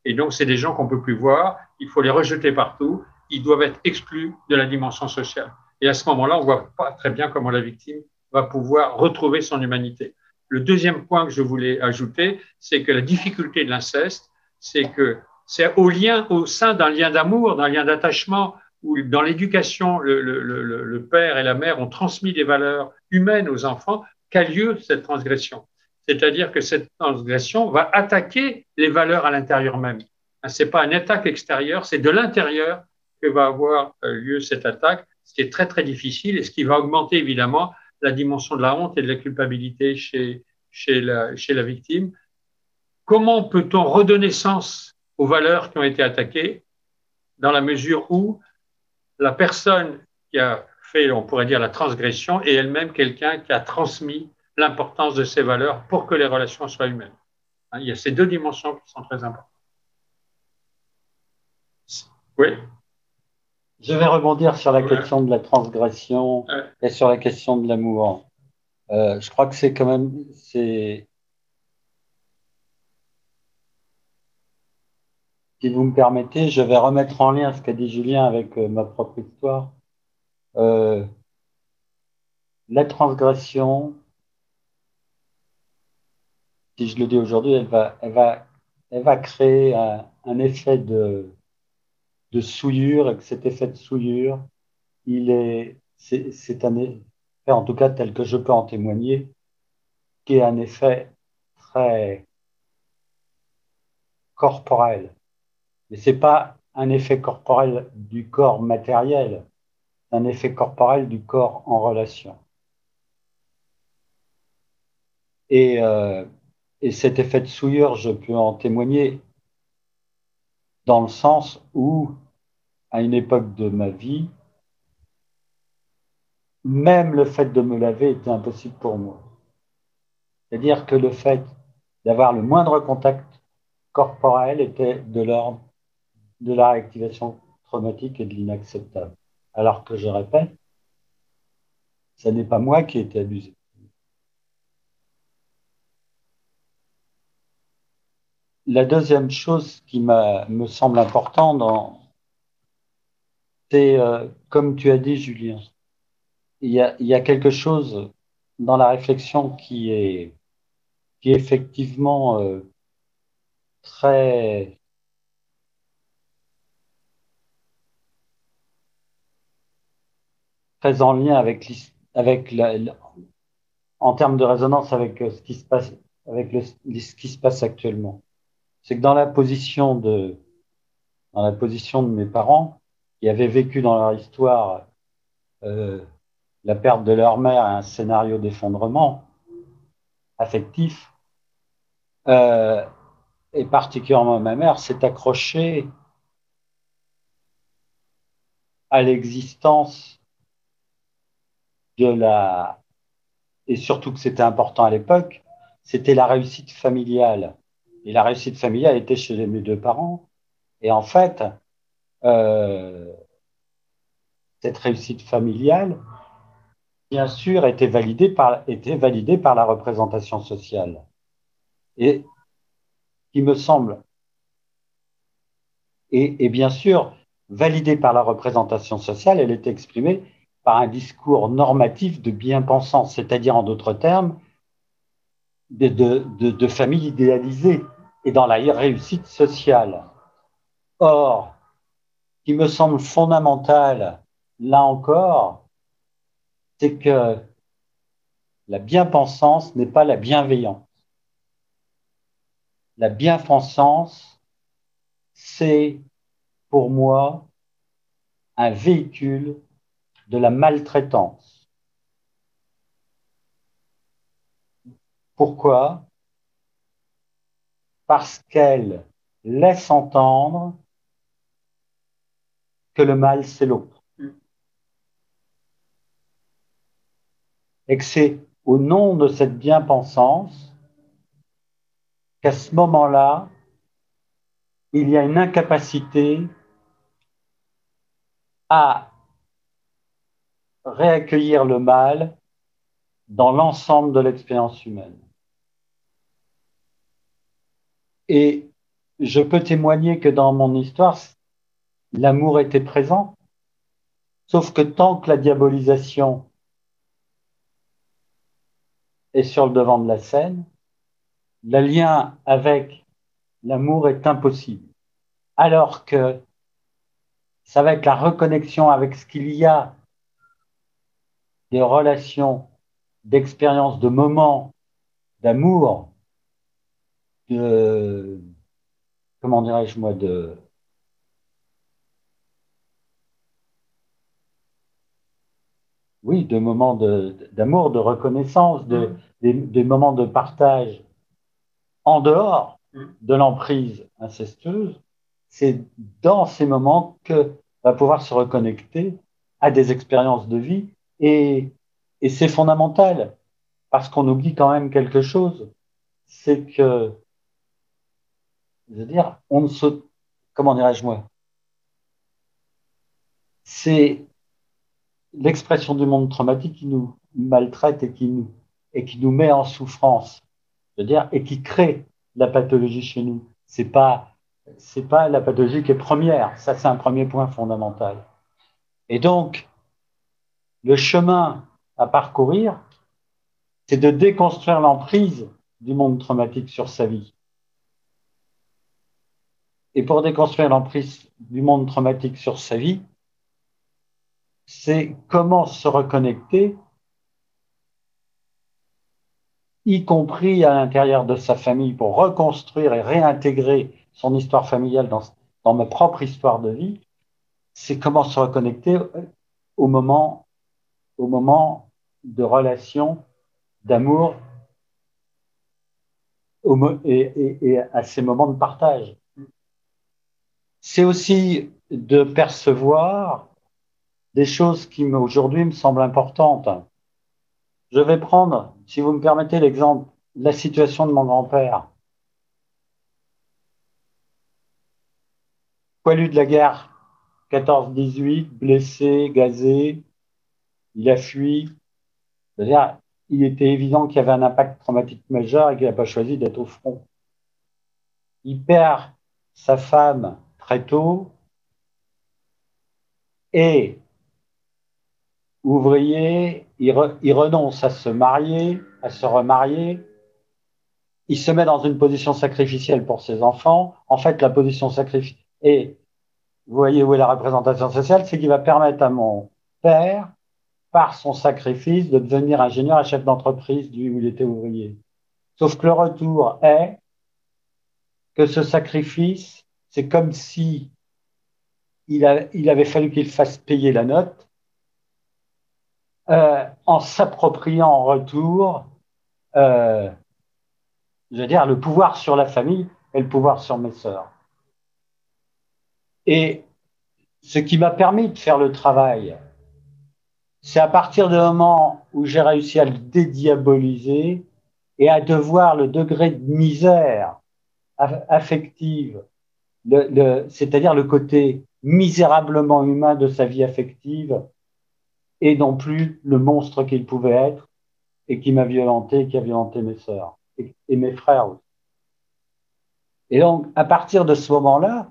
Et donc, c'est des gens qu'on peut plus voir, il faut les rejeter partout, ils doivent être exclus de la dimension sociale. Et à ce moment-là, on voit pas très bien comment la victime va pouvoir retrouver son humanité. Le deuxième point que je voulais ajouter, c'est que la difficulté de l'inceste, c'est que c'est au lien, au sein d'un lien d'amour, d'un lien d'attachement, où dans l'éducation, le, père et la mère ont transmis des valeurs humaines aux enfants, qu'a lieu cette transgression. C'est-à-dire que cette transgression va attaquer les valeurs à l'intérieur même. Ce n'est pas une attaque extérieure, c'est de l'intérieur que va avoir euh, lieu cette attaque, ce qui est très très difficile et ce qui va augmenter évidemment la dimension de la honte et de la culpabilité chez, la, chez la victime. Comment peut-on redonner sens aux valeurs qui ont été attaquées dans la mesure où la personne qui a fait, on pourrait dire, la transgression est elle-même quelqu'un qui a transmis l'importance de ces valeurs pour que les relations soient humaines. Hein, il y a ces deux dimensions qui sont très importantes. Oui. Je vais rebondir sur la question de la transgression et sur la question de l'amour. Euh, je crois que c'est quand même, c'est, si vous me permettez, je vais remettre en lien ce qu'a dit Julien avec euh, ma propre histoire. Euh, la transgression, si je le dis aujourd'hui, elle va, créer un, effet de, de souillure et que cet effet de souillure, il est, c'est un effet, en tout cas tel que je peux en témoigner, qui est un effet très corporel. Mais c'est pas un effet corporel du corps matériel, c'est un effet corporel du corps en relation. Et euh, et cet effet de souillure, je peux en témoigner dans le sens où, à une époque de ma vie, même le fait de me laver était impossible pour moi. C'est-à-dire que le fait d'avoir le moindre contact corporel était de l'ordre de la réactivation traumatique et de l'inacceptable. Alors que je répète, ce n'est pas moi qui ai été abusé. La deuxième chose qui me semble importante, c'est, euh, comme tu as dit, Julien, il y, a, quelque chose dans la réflexion qui est, effectivement euh, très très en lien avec, avec la, en termes de résonance avec euh, ce qui se passe avec ce qui se passe actuellement. C'est que dans la position de dans la position de mes parents, qui avaient vécu dans leur histoire euh, la perte de leur mère un scénario d'effondrement affectif, euh, et particulièrement ma mère, s'est accrochée à l'existence de la et surtout que c'était important à l'époque, c'était la réussite familiale. Et la réussite familiale était chez mes deux parents. Et en fait, euh, cette réussite familiale, bien sûr, était validée par, était validée par la représentation sociale. Et qui me semble, et, et bien sûr, validée par la représentation sociale, elle est exprimée par un discours normatif de bien-pensance, c'est-à-dire en d'autres termes, de, famille idéalisée et dans la réussite sociale. Or, ce qui me semble fondamental, là encore, c'est que la bien-pensance n'est pas la bienveillance. la bienfaisance, c'est pour moi un véhicule de la maltraitance. Pourquoi? Parce qu'elle laisse entendre que le mal, c'est l'autre. Et que c'est au nom de cette bien-pensance qu'à ce moment-là, il y a une incapacité à réaccueillir le mal dans l'ensemble de l'expérience humaine. Et je peux témoigner que dans mon histoire, l'amour était présent, sauf que tant que la diabolisation est sur le devant de la scène, le lien avec l'amour est impossible. Alors que ça va être la reconnexion avec ce qu'il y a des relations, d'expériences, de moments d'amour, de, comment dirais-je moi, de, oui, de moments d'amour, de, reconnaissance, de, mm. des, moments de partage en dehors mm. de l'emprise incestueuse, c'est dans ces moments que va pouvoir se reconnecter à des expériences de vie et, c'est fondamental parce qu'on oublie quand même quelque chose, c'est que, je veux dire, on ne se, comment dirais-je moi, c'est l'expression du monde traumatique qui nous maltraite et qui nous, et qui nous met en souffrance, dire, et qui crée la pathologie chez nous. C'est pas, c'est pas la pathologie qui est première. Ça, c'est un premier point fondamental. Et donc, le chemin à parcourir, c'est de déconstruire l'emprise du monde traumatique sur sa vie. Et pour déconstruire l'emprise du monde traumatique sur sa vie, c'est comment se reconnecter, y compris à l'intérieur de sa famille, pour reconstruire et réintégrer son histoire familiale dans, ma propre histoire de vie, c'est comment se reconnecter au moment, au moment de relation, d'amour et, à ces moments de partage. C'est aussi de percevoir des choses qui aujourd'hui me semblent importantes. Je vais prendre, si vous me permettez, l'exemple, la situation de mon grand-père. Poilu de la guerre 14-18, blessé, gazé, il a fui. C'est-à-dire, il était évident qu'il y avait un impact traumatique majeur et qu'il n'a pas choisi d'être au front. Il perd sa femme très tôt et ouvrier, il, renonce à se marier, à se remarier, il se met dans une position sacrificielle pour ses enfants. En fait, la position sacrificielle, et vous voyez où est la représentation sociale, c'est qu'il va permettre à mon père, par son sacrifice, de devenir ingénieur et chef d'entreprise du où il était ouvrier. Sauf que le retour est que ce sacrifice, c'est comme si il avait fallu qu'il fasse payer la note euh, en s'appropriant en retour, euh, je veux dire, le pouvoir sur la famille et le pouvoir sur mes sœurs. Et ce qui m'a permis de faire le travail, c'est à partir du moment où j'ai réussi à le dédiaboliser et à devoir le degré de misère affective, c'est-à-dire le côté misérablement humain de sa vie affective, et non plus le monstre qu'il pouvait être et qui m'a violenté, qui a violenté mes sœurs et, mes frères aussi. Et donc, à partir de ce moment-là,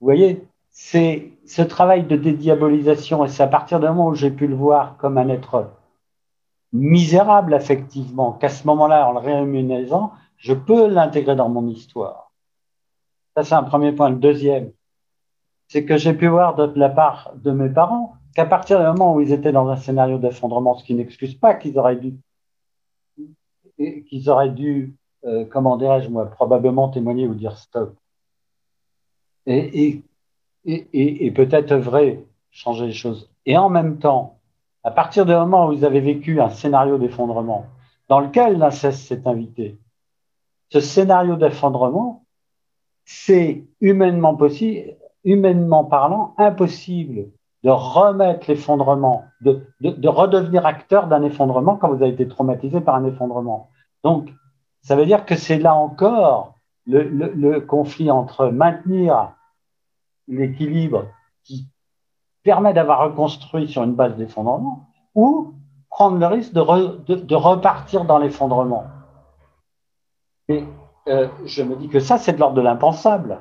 vous voyez, c'est ce travail de dédiabolisation, et c'est à partir du moment où j'ai pu le voir comme un être misérable affectivement, qu'à ce moment-là, en le réhumanisant, je peux l'intégrer dans mon histoire. Ça, c'est un premier point. Le deuxième, c'est que j'ai pu voir de la part de mes parents qu'à partir du moment où ils étaient dans un scénario d'effondrement, ce qui n'excuse pas qu'ils auraient dû, qu'ils auraient dû euh, comment dirais-je moi, probablement témoigner ou dire stop. Et, et, et, peut-être œuvrer, changer les choses. Et en même temps, à partir du moment où vous avez vécu un scénario d'effondrement, dans lequel l'inceste s'est invité, ce scénario d'effondrement, c'est humainement possible, humainement parlant, impossible de remettre l'effondrement, de, de, redevenir acteur d'un effondrement quand vous avez été traumatisé par un effondrement. Donc, ça veut dire que c'est là encore le, le, conflit entre maintenir l'équilibre qui permet d'avoir reconstruit sur une base d'effondrement ou prendre le risque de, de repartir dans l'effondrement. Et euh, je me dis que ça, c'est de l'ordre de l'impensable.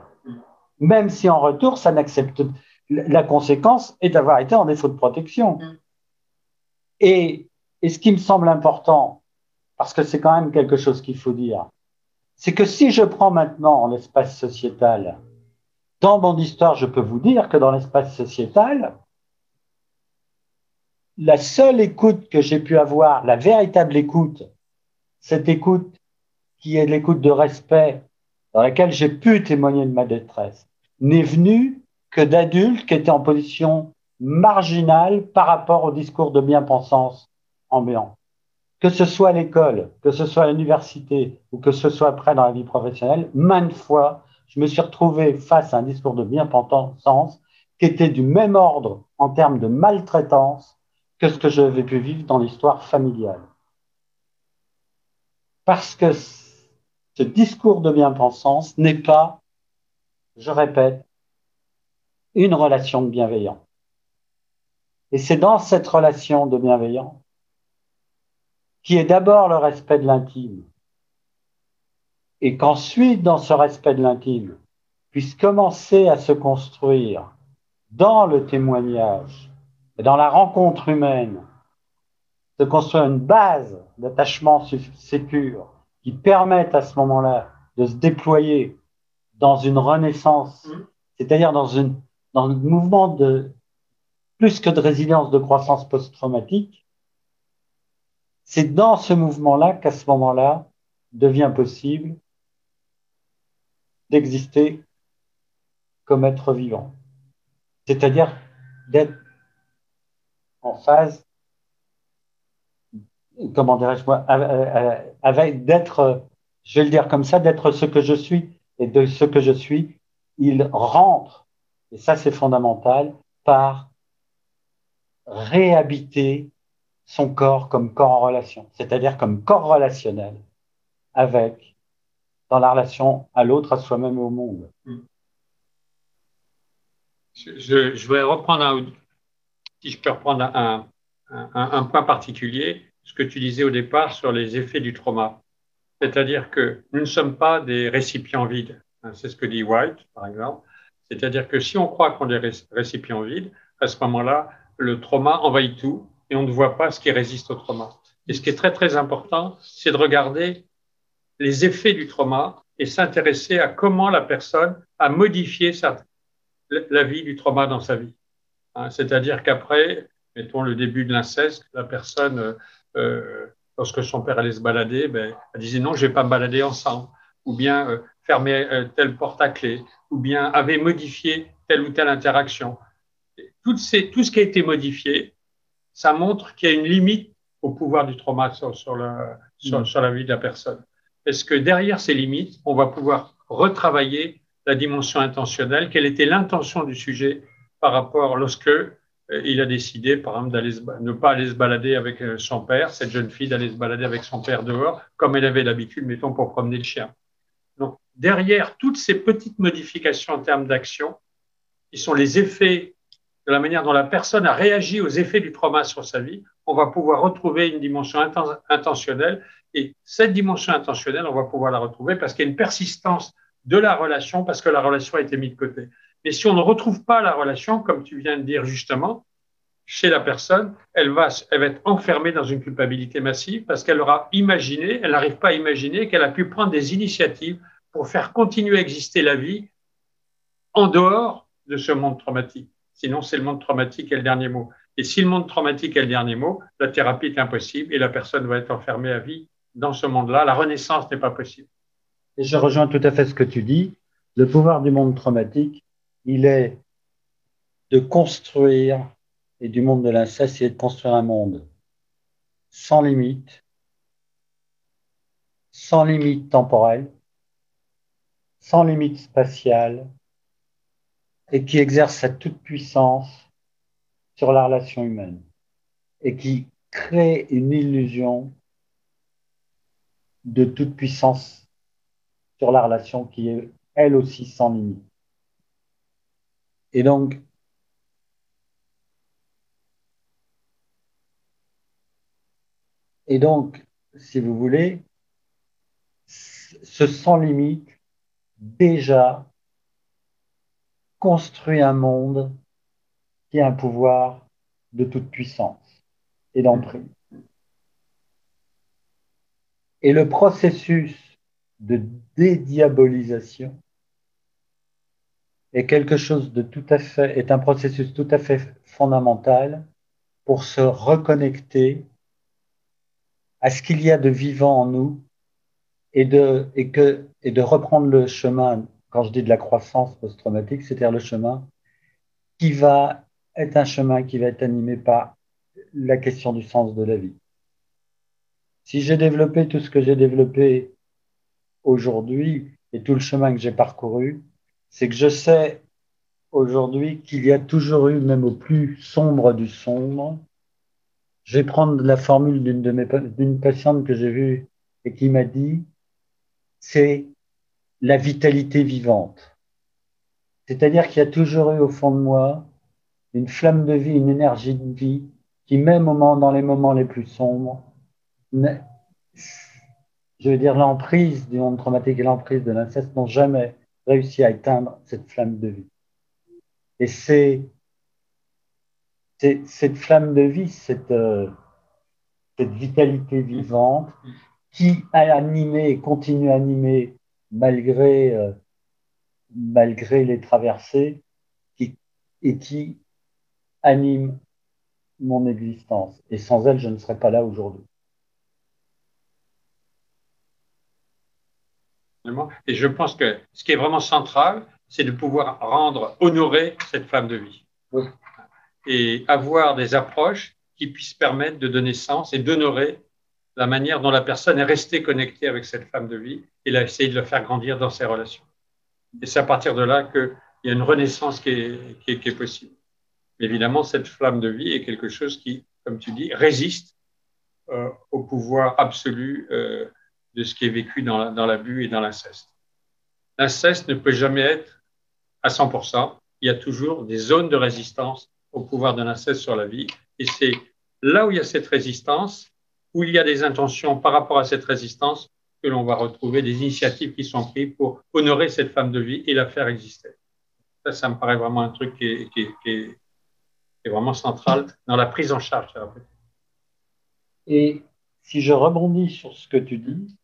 Même si en retour, ça n'accepte. La conséquence est d'avoir été en défaut de protection. Et, et ce qui me semble important, parce que c'est quand même quelque chose qu'il faut dire, c'est que si je prends maintenant l'espace sociétal, dans mon histoire, je peux vous dire que dans l'espace sociétal, la seule écoute que j'ai pu avoir, la véritable écoute, cette écoute qui est l'écoute de respect dans laquelle j'ai pu témoigner de ma détresse, n'est venue que d'adultes qui étaient en position marginale par rapport au discours de bien-pensance ambiant. Que ce soit à l'école, que ce soit à l'université ou que ce soit après dans la vie professionnelle, maintes fois, je me suis retrouvé face à un discours de bien-pensance qui était du même ordre en termes de maltraitance que ce que j'avais pu vivre dans l'histoire familiale. Parce que ce discours de bien-pensance n'est pas, je répète, une relation de bienveillance. Et c'est dans cette relation de bienveillance qui est d'abord le respect de l'intime, et qu'ensuite, dans ce respect de l'intime, puisse commencer à se construire dans le témoignage et dans la rencontre humaine, se construire une base d'attachement sécure qui permettent à ce moment-là de se déployer dans une renaissance, mmh. c'est-à-dire dans, une, dans un mouvement de plus que de résilience de croissance post-traumatique, c'est dans ce mouvement-là qu'à ce moment-là devient possible d'exister comme être vivant. C'est-à-dire d'être en phase comment dirais-je moi, avec d'être, je vais le dire comme ça, d'être ce que je suis et de ce que je suis, il rentre, et ça c'est fondamental, par réhabiter son corps comme corps en relation, c'est-à-dire comme corps relationnel avec, la relation à l'autre, à soi-même et au monde. Je, je, vais reprendre un, si je peux reprendre un, point particulier ce que tu disais au départ sur les effets du trauma. C'est-à-dire que nous ne sommes pas des récipients vides. Hein, c'est ce que dit White, par exemple. C'est-à-dire que si on croit qu'on est récipients vides, à ce moment-là, le trauma envahit tout et on ne voit pas ce qui résiste au trauma. Et ce qui est très, très important, c'est de regarder les effets du trauma et s'intéresser à comment la personne a modifié sa, la vie du trauma dans sa vie. Hein, c'est-à-dire qu'après, mettons le début de l'inceste, la personne euh, euh, lorsque son père allait se balader, ben, elle disait non, je vais pas me balader ensemble, ou bien euh, fermer euh, telle porte à clé, ou bien avait modifié telle ou telle interaction. Tout, ces, tout ce qui a été modifié, ça montre qu'il y a une limite au pouvoir du trauma sur, sur, la, sur, mm. sur la vie de la personne. Est-ce que derrière ces limites, on va pouvoir retravailler la dimension intentionnelle Quelle était l'intention du sujet par rapport lorsque euh, il a décidé, par exemple, d'aller ne pas aller se balader avec euh, son père, cette jeune fille d'aller se balader avec son père dehors, comme elle avait l'habitude, mettons, pour promener le chien. Donc, derrière toutes ces petites modifications en termes d'action, qui sont les effets de la manière dont la personne a réagi aux effets du trauma sur sa vie, on va pouvoir retrouver une dimension intentionnelle. Et cette dimension intentionnelle, on va pouvoir la retrouver parce qu'il y a une persistance de la relation, parce que la relation a été mise de côté. Mais si on ne retrouve pas la relation, comme tu viens de dire justement, chez la personne, elle va, être enfermée dans une culpabilité massive parce qu'elle aura imaginé, elle n'arrive pas à imaginer qu'elle a pu prendre des initiatives pour faire continuer à exister la vie en dehors de ce monde traumatique. Sinon, c'est le monde traumatique et le dernier mot. Et si le monde traumatique est le dernier mot, la thérapie est impossible et la personne va être enfermée à vie dans ce monde-là. La renaissance n'est pas possible. Et je rejoins tout à fait ce que tu dis. Le pouvoir du monde traumatique, il est de construire, et du monde de l'inceste, il est de construire un monde sans limite, sans limite temporelle, sans limite spatiale, et qui exerce sa toute puissance sur la relation humaine, et qui crée une illusion de toute puissance sur la relation qui est elle aussi sans limite. Et donc, et donc, si vous voulez, ce sans limite déjà construit un monde qui a un pouvoir de toute puissance et d'emprise. Et le processus de dédiabolisation est quelque chose de tout à fait, est un processus tout à fait fondamental pour se reconnecter à ce qu'il y a de vivant en nous et de, et que, et de reprendre le chemin, quand je dis de la croissance post-traumatique, c'est-à-dire le chemin qui va être un chemin qui va être animé par la question du sens de la vie. Si j'ai développé tout ce que j'ai développé aujourd'hui et tout le chemin que j'ai parcouru, c'est que je sais aujourd'hui qu'il y a toujours eu, même au plus sombre du sombre, je vais prendre la formule d'une de mes d'une patiente que j'ai vue et qui m'a dit, c'est la vitalité vivante. C'est-à-dire qu'il y a toujours eu au fond de moi une flamme de vie, une énergie de vie qui, même dans les moments les plus sombres, je veux dire, l'emprise du monde traumatique et l'emprise de l'inceste n'ont jamais réussi à éteindre cette flamme de vie. Et c'est cette flamme de vie, cette, euh, cette vitalité vivante qui a animé et continue à animer malgré, euh, les traversées et qui anime mon existence. Et sans elle, je ne serais pas là aujourd'hui. Et je pense que ce qui est vraiment central, c'est de pouvoir rendre, honorer cette flamme de vie. Et avoir des approches qui puissent permettre de donner sens et d'honorer la manière dont la personne est restée connectée avec cette femme de vie et essayer de le faire grandir dans ses relations. Et c'est à partir de là qu'il y a une renaissance qui est, qui est, possible. évidemment, cette flamme de vie est quelque chose qui, comme tu dis, résiste euh, au pouvoir absolu euh, de ce qui est vécu dans, l'abus et dans l'inceste. L'inceste ne peut jamais être à 100%. Il y a toujours des zones de résistance au pouvoir de l'inceste sur la vie. Et c'est là où il y a cette résistance, où il y a des intentions par rapport à cette résistance, que l'on va retrouver des initiatives qui sont prises pour honorer cette femme de vie et la faire exister. Ça, ça me paraît vraiment un truc qui est, qui est vraiment central dans la prise en charge. Et si je rebondis sur ce que tu dis,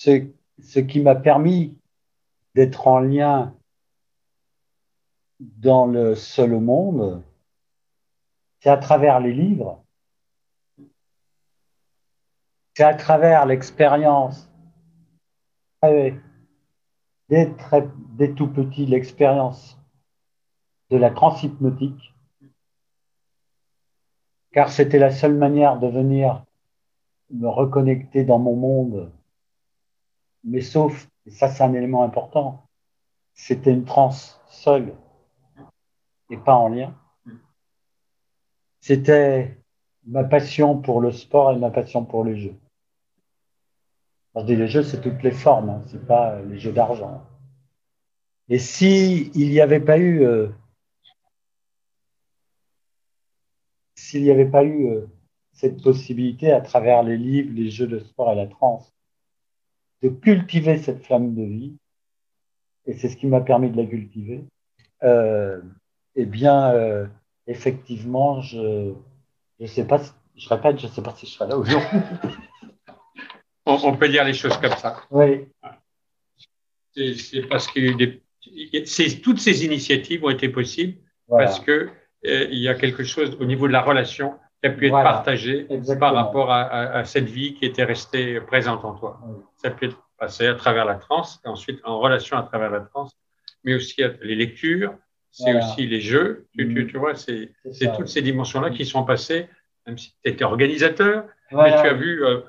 ce qui m'a permis d'être en lien dans le seul monde, c'est à travers les livres, c'est à travers l'expérience. Dès, dès tout petit, l'expérience de la transhypnotique, car c'était la seule manière de venir me reconnecter dans mon monde mais sauf, et ça c'est un élément important, c'était une transe seule et pas en lien. C'était ma passion pour le sport et ma passion pour les jeux. je dis les jeux, c'est toutes les formes, hein, c'est pas les jeux d'argent. Et si n'y avait pas eu, euh, s'il n'y avait pas eu euh, cette possibilité à travers les livres, les jeux de sport et la transe, de cultiver cette flamme de vie, et c'est ce qui m'a permis de la cultiver, euh, eh bien, euh, effectivement, je ne sais pas, je répète, je ne sais pas si je serai là aujourd'hui. on, peut dire les choses comme ça. Oui. C'est parce que des, toutes ces initiatives ont été possibles parce que euh, il y a quelque chose au niveau de la relation qui a pu être partagé par rapport à, cette vie qui était restée présente en toi. Ça peut être passé à travers la transe, et ensuite en relation à travers la transe, mais aussi les lectures, c'est aussi les jeux. Tu, tu, mm. vois, c'est toutes ces dimensions-là qui sont passées, même si tu étais organisateur, mais tu as vu, euh,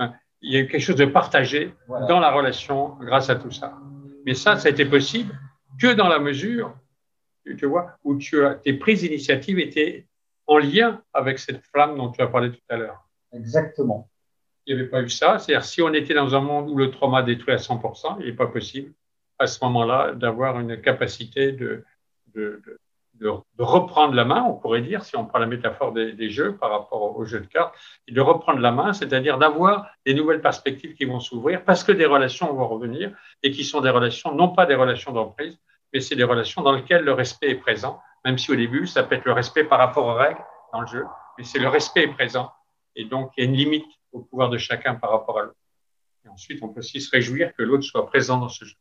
il y a eu quelque chose de partagé dans la relation grâce à tout ça. Mais ça, ça a été possible que dans la mesure, tu, vois, où tu as, tes prises d'initiative étaient en lien avec cette flamme dont tu as parlé tout à l'heure. Exactement. Il n'y avait pas eu ça. C'est-à-dire, si on était dans un monde où le trauma détruit à 100%, il n'est pas possible, à ce moment-là, d'avoir une capacité de, de, de, reprendre la main, on pourrait dire, si on prend la métaphore des, jeux par rapport aux jeux de cartes, et de reprendre la main, c'est-à-dire d'avoir des nouvelles perspectives qui vont s'ouvrir parce que des relations vont revenir et qui sont des relations, non pas des relations d'emprise, mais c'est des relations dans lesquelles le respect est présent, même si au début, ça peut être le respect par rapport aux règles dans le jeu, mais c'est le respect est présent. Et donc, il y a une limite au pouvoir de chacun par rapport à l'autre. Et ensuite, on peut aussi se réjouir que l'autre soit présent dans ce jeu.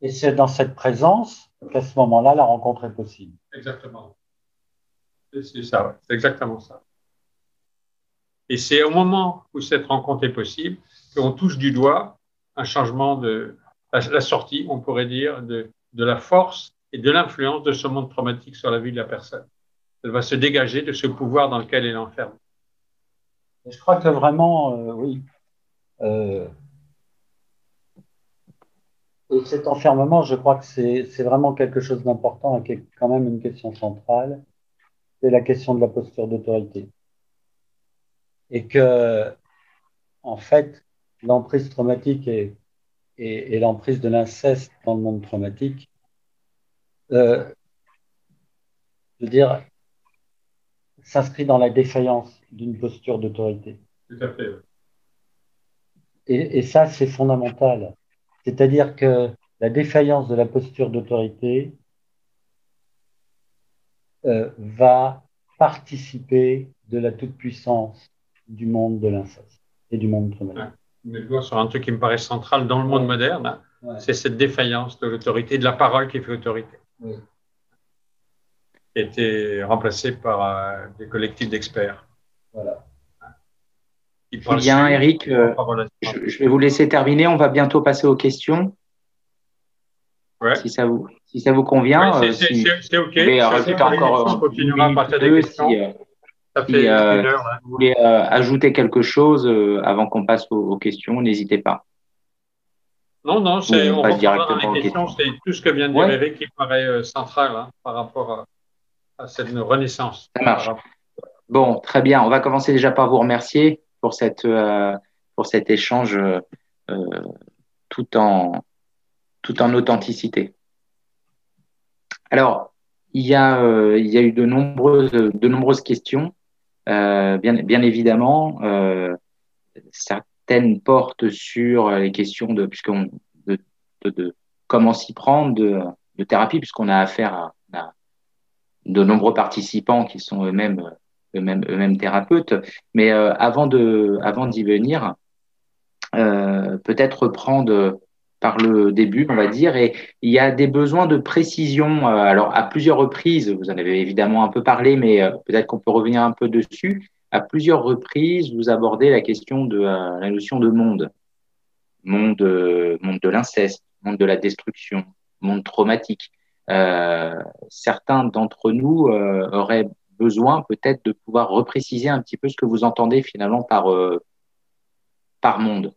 Et c'est dans cette présence qu'à ce moment-là, la rencontre est possible. Exactement. C'est ça, c'est exactement ça. Et c'est au moment où cette rencontre est possible qu'on touche du doigt un changement de la, sortie, on pourrait dire, de, de la force et de l'influence de ce monde traumatique sur la vie de la personne. Elle va se dégager de ce pouvoir dans lequel elle est enfermée. Je crois que vraiment, euh, oui. Euh, et cet enfermement, je crois que c'est vraiment quelque chose d'important et qui est quand même une question centrale. C'est la question de la posture d'autorité. Et que, en fait, l'emprise traumatique et, et, l'emprise de l'inceste dans le monde traumatique, euh, je veux dire, s'inscrit dans la défaillance d'une posture d'autorité. Tout à fait. Et, et ça, c'est fondamental. C'est-à-dire que la défaillance de la posture d'autorité euh, va participer de la toute-puissance du monde de l'inceste et du monde traumatique. Mais je sur un truc qui me paraît central dans le monde moderne, c'est cette défaillance de l'autorité, de la parole qui fait autorité. Oui. Qui a été remplacée par euh, des collectifs d'experts. Voilà. Julien, Eric, euh, je, vais vous laisser terminer. On va bientôt passer aux questions. Si, ça vous, si ça vous convient. Ouais, c'est euh, OK. Vous rajouter encore on continuera à partir des questions. Si, euh, ça fait une heure, vous voulez ajouter quelque chose avant qu'on passe aux, questions, n'hésitez pas. Non, non, c'est, on, passe directement dans les questions. C'est tout ce que vient de dire Eric qui paraît central hein, par rapport à, à, cette renaissance. Ça marche. Bon, très bien. On va commencer déjà par vous remercier pour, cette, euh, pour cet échange euh, tout, en, tout en authenticité. Alors, il y a, euh, il y a eu de nombreuses, de nombreuses questions. bien, bien évidemment, certaines portent sur les questions de, de, comment s'y prendre, de, de thérapie, puisqu'on a affaire à, de nombreux participants qui sont eux-mêmes eux-mêmes eux thérapeutes. Mais euh, avant de, avant d'y venir, euh, peut-être reprendre par le début, on va dire, et il y a des besoins de précision. Euh, alors, à plusieurs reprises, vous en avez évidemment un peu parlé, mais peut-être qu'on peut revenir un peu dessus. À plusieurs reprises, vous abordez la question de la notion de monde, monde, monde de l'inceste, monde de la destruction, monde traumatique. certains d'entre nous auraient besoin peut-être de pouvoir repréciser un petit peu ce que vous entendez finalement par, euh, par monde.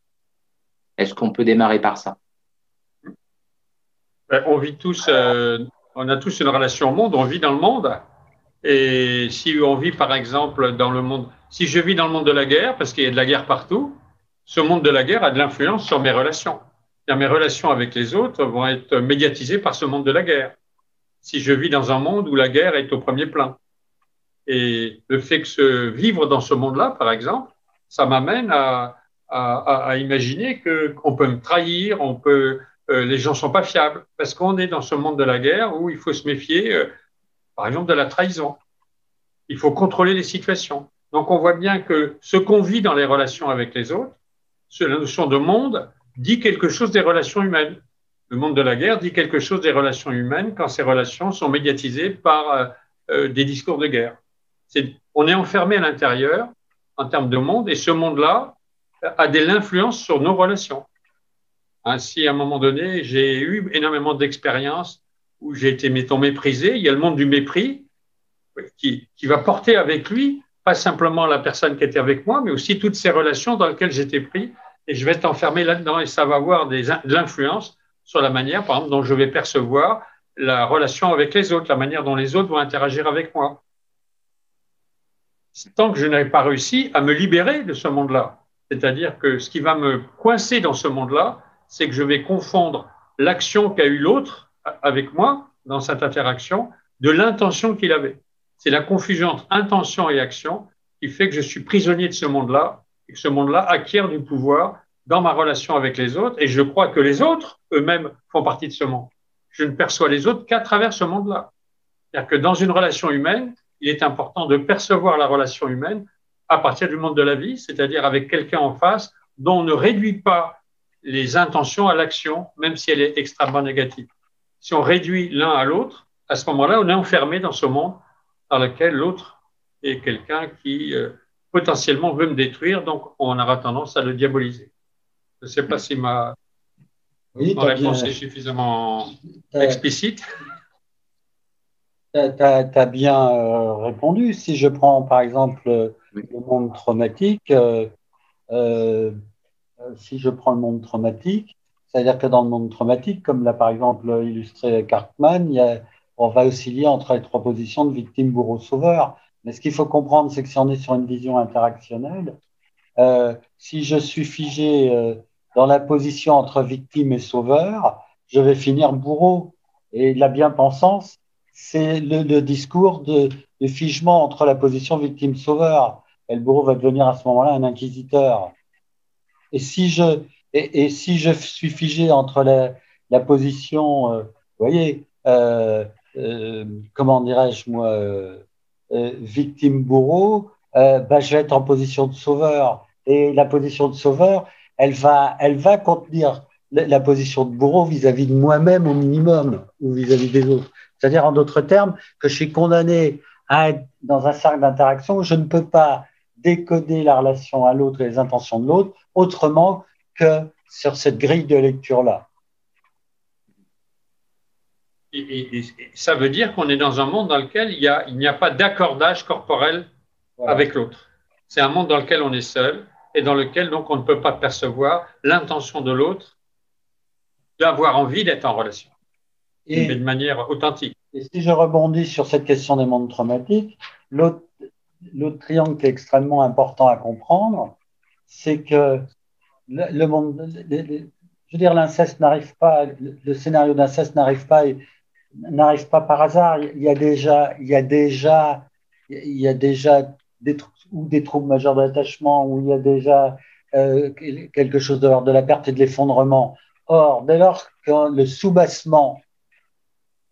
Est-ce qu'on peut démarrer par ça? Ben, On vit tous, euh, on a tous une relation au monde, on vit dans le monde. Et si on vit par exemple dans le monde, si je vis dans le monde de la guerre, parce qu'il y a de la guerre partout, ce monde de la guerre a de l'influence sur mes relations. mes relations avec les autres vont être médiatisées par ce monde de la guerre. Si je vis dans un monde où la guerre est au premier plan, et le fait que vivre dans ce monde-là, par exemple, ça m'amène à, à, à, imaginer qu'on peut me trahir, on peut, euh, les gens sont pas fiables, parce qu'on est dans ce monde de la guerre où il faut se méfier, euh, par exemple, de la trahison. Il faut contrôler les situations. Donc on voit bien que ce qu'on vit dans les relations avec les autres, la notion de monde, dit quelque chose des relations humaines. Le monde de la guerre dit quelque chose des relations humaines quand ces relations sont médiatisées par euh, des discours de guerre on est enfermé à l'intérieur en termes de monde, et ce monde-là a de l'influence sur nos relations. Ainsi, à un moment donné, j'ai eu énormément d'expériences où j'ai été, mettons, méprisé. Il y a le monde du mépris qui, qui, va porter avec lui, pas simplement la personne qui était avec moi, mais aussi toutes ces relations dans lesquelles j'étais pris. Et je vais être enfermé là-dedans et ça va avoir des, de l'influence sur la manière, par exemple, dont je vais percevoir la relation avec les autres, la manière dont les autres vont interagir avec moi. Tant que je n'avais pas réussi à me libérer de ce monde-là, c'est-à-dire que ce qui va me coincer dans ce monde-là, c'est que je vais confondre l'action qu'a eu l'autre avec moi dans cette interaction de l'intention qu'il avait. C'est la confusion entre intention et action qui fait que je suis prisonnier de ce monde-là et que ce monde-là acquiert du pouvoir dans ma relation avec les autres et je crois que les autres eux-mêmes font partie de ce monde. Je ne perçois les autres qu'à travers ce monde-là. C'est-à-dire que dans une relation humaine, il est important de percevoir la relation humaine à partir du monde de la vie, c'est-à-dire avec quelqu'un en face dont on ne réduit pas les intentions à l'action, même si elle est extrêmement négative. Si on réduit l'un à l'autre, à ce moment-là, on est enfermé dans ce monde dans lequel l'autre est quelqu'un qui euh, potentiellement veut me détruire, donc on aura tendance à le diaboliser. Je ne sais pas si ma, réponse est suffisamment explicite. Tu as, bien euh, répondu. Si je prends par exemple le monde traumatique, euh, euh, si je prends le monde traumatique, c'est-à-dire que dans le monde traumatique, comme l'a par exemple illustré Cartman, on va osciller entre les trois positions de victime, bourreau, sauveur. Mais ce qu'il faut comprendre, c'est que si on est sur une vision interactionnelle, euh, si je suis figé euh, dans la position entre victime et sauveur, je vais finir bourreau. Et la bien-pensance, c'est le, discours de, de, figement entre la position victime-sauveur. Et le bourreau va devenir à ce moment-là un inquisiteur. Et si je, et, si je suis figé entre la, position, euh, vous voyez, euh, euh, comment dirais-je moi, victime-bourreau, bah, je vais être en position de sauveur. Et la position de sauveur, elle va, elle va contenir la, position de bourreau vis-à-vis de moi-même au minimum ou vis-à-vis -vis des autres. C'est-à-dire, en d'autres termes, que je suis condamné à être dans un cercle d'interaction où je ne peux pas décoder la relation à l'autre et les intentions de l'autre autrement que sur cette grille de lecture-là. Et, ça veut dire qu'on est dans un monde dans lequel il n'y a, pas d'accordage corporel avec l'autre. C'est un monde dans lequel on est seul et dans lequel donc on ne peut pas percevoir l'intention de l'autre d'avoir envie d'être en relation, et, mais de manière authentique. Et si je rebondis sur cette question des mondes traumatiques, l'autre triangle qui est extrêmement important à comprendre, c'est que le, monde, je veux dire, l'inceste n'arrive pas, le scénario d'inceste n'arrive pas, n'arrive pas par hasard. Il y a déjà, il y a déjà, il y a déjà des, ou des troubles majeurs d'attachement, ou il y a déjà euh, quelque chose de l'ordre de la perte et de l'effondrement. Or, dès lors que le soubassement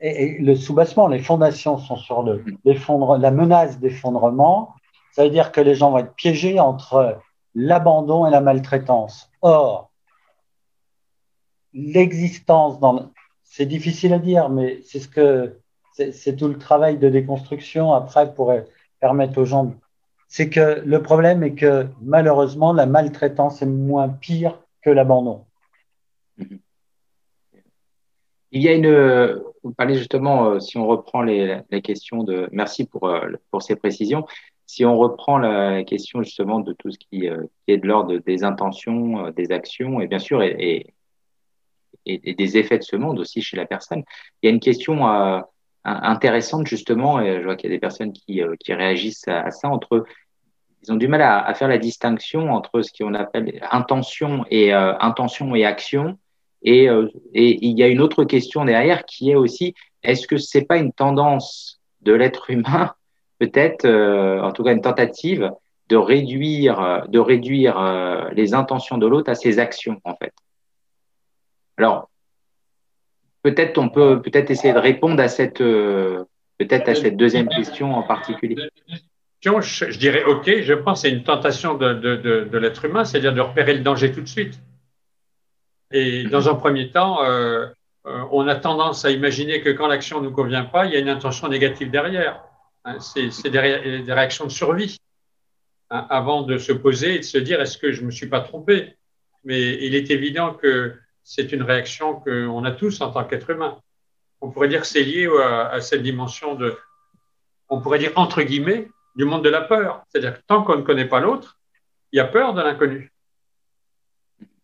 et, le soubassement, les fondations sont sur le, la menace d'effondrement, ça veut dire que les gens vont être piégés entre l'abandon et la maltraitance. Or, l'existence dans c'est difficile à dire, mais c'est ce que c'est tout le travail de déconstruction après pour permettre aux gens. C'est que le problème est que malheureusement la maltraitance est moins pire que l'abandon. Il y a une, vous parlez justement, euh, si on reprend les, les questions de, merci pour, euh, pour ces précisions, si on reprend la question justement de tout ce qui, euh, est de l'ordre des intentions, euh, des actions, et bien sûr, et, des effets de ce monde aussi chez la personne, il y a une question euh, intéressante justement, et je vois qu'il y a des personnes qui, réagissent à, ça, entre ils ont du mal à, faire la distinction entre ce qu'on appelle intention et intention et action. Et, et, il y a une autre question derrière qui est aussi est-ce que c'est pas une tendance de l'être humain peut-être, euh, en tout cas une tentative de réduire, euh, de réduire euh, les intentions de l'autre à ses actions, en fait. Alors, peut-être on peut peut-être essayer de répondre à cette, peut-être à cette deuxième question en particulier. Je, dirais OK, je pense c'est une tentation de, de, de l'être humain, c'est-à-dire de repérer le danger tout de suite. Et dans un premier temps, on a tendance à imaginer que quand l'action ne nous convient pas, il y a une intention négative derrière. Hein, c'est des, réactions de survie hein, avant de se poser et de se dire est-ce que je ne me suis pas trompé? Mais il est évident que c'est une réaction qu'on a tous en tant qu'être humain. On pourrait dire que c'est lié à, cette dimension de, on pourrait dire entre guillemets, du monde de la peur. C'est-à-dire que tant qu'on ne connaît pas l'autre, il y a peur de l'inconnu.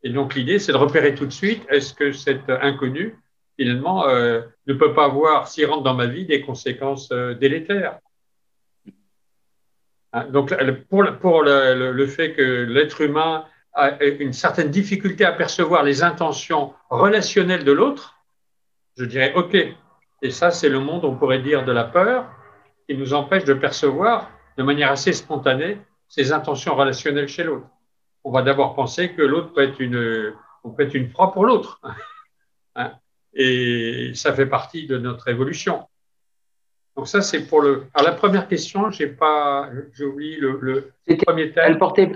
Et donc l'idée, c'est de repérer tout de suite, est-ce que cet inconnu, finalement, euh, ne peut pas avoir, s'il rentre dans ma vie, des conséquences euh, délétères Donc pour, le, fait que l'être humain a une certaine difficulté à percevoir les intentions relationnelles de l'autre, je dirais OK. Et ça, c'est le monde, on pourrait dire, de la peur, qui nous empêche de percevoir de manière assez spontanée ses intentions relationnelles chez l'autre on va d'abord penser que l'autre peut être une, peut être une proie pour l'autre. Hein. Et ça fait partie de notre évolution. Donc ça, c'est pour le. Alors la première question, j'ai pas, j'ai oublié le, le premier thème. Elle portait,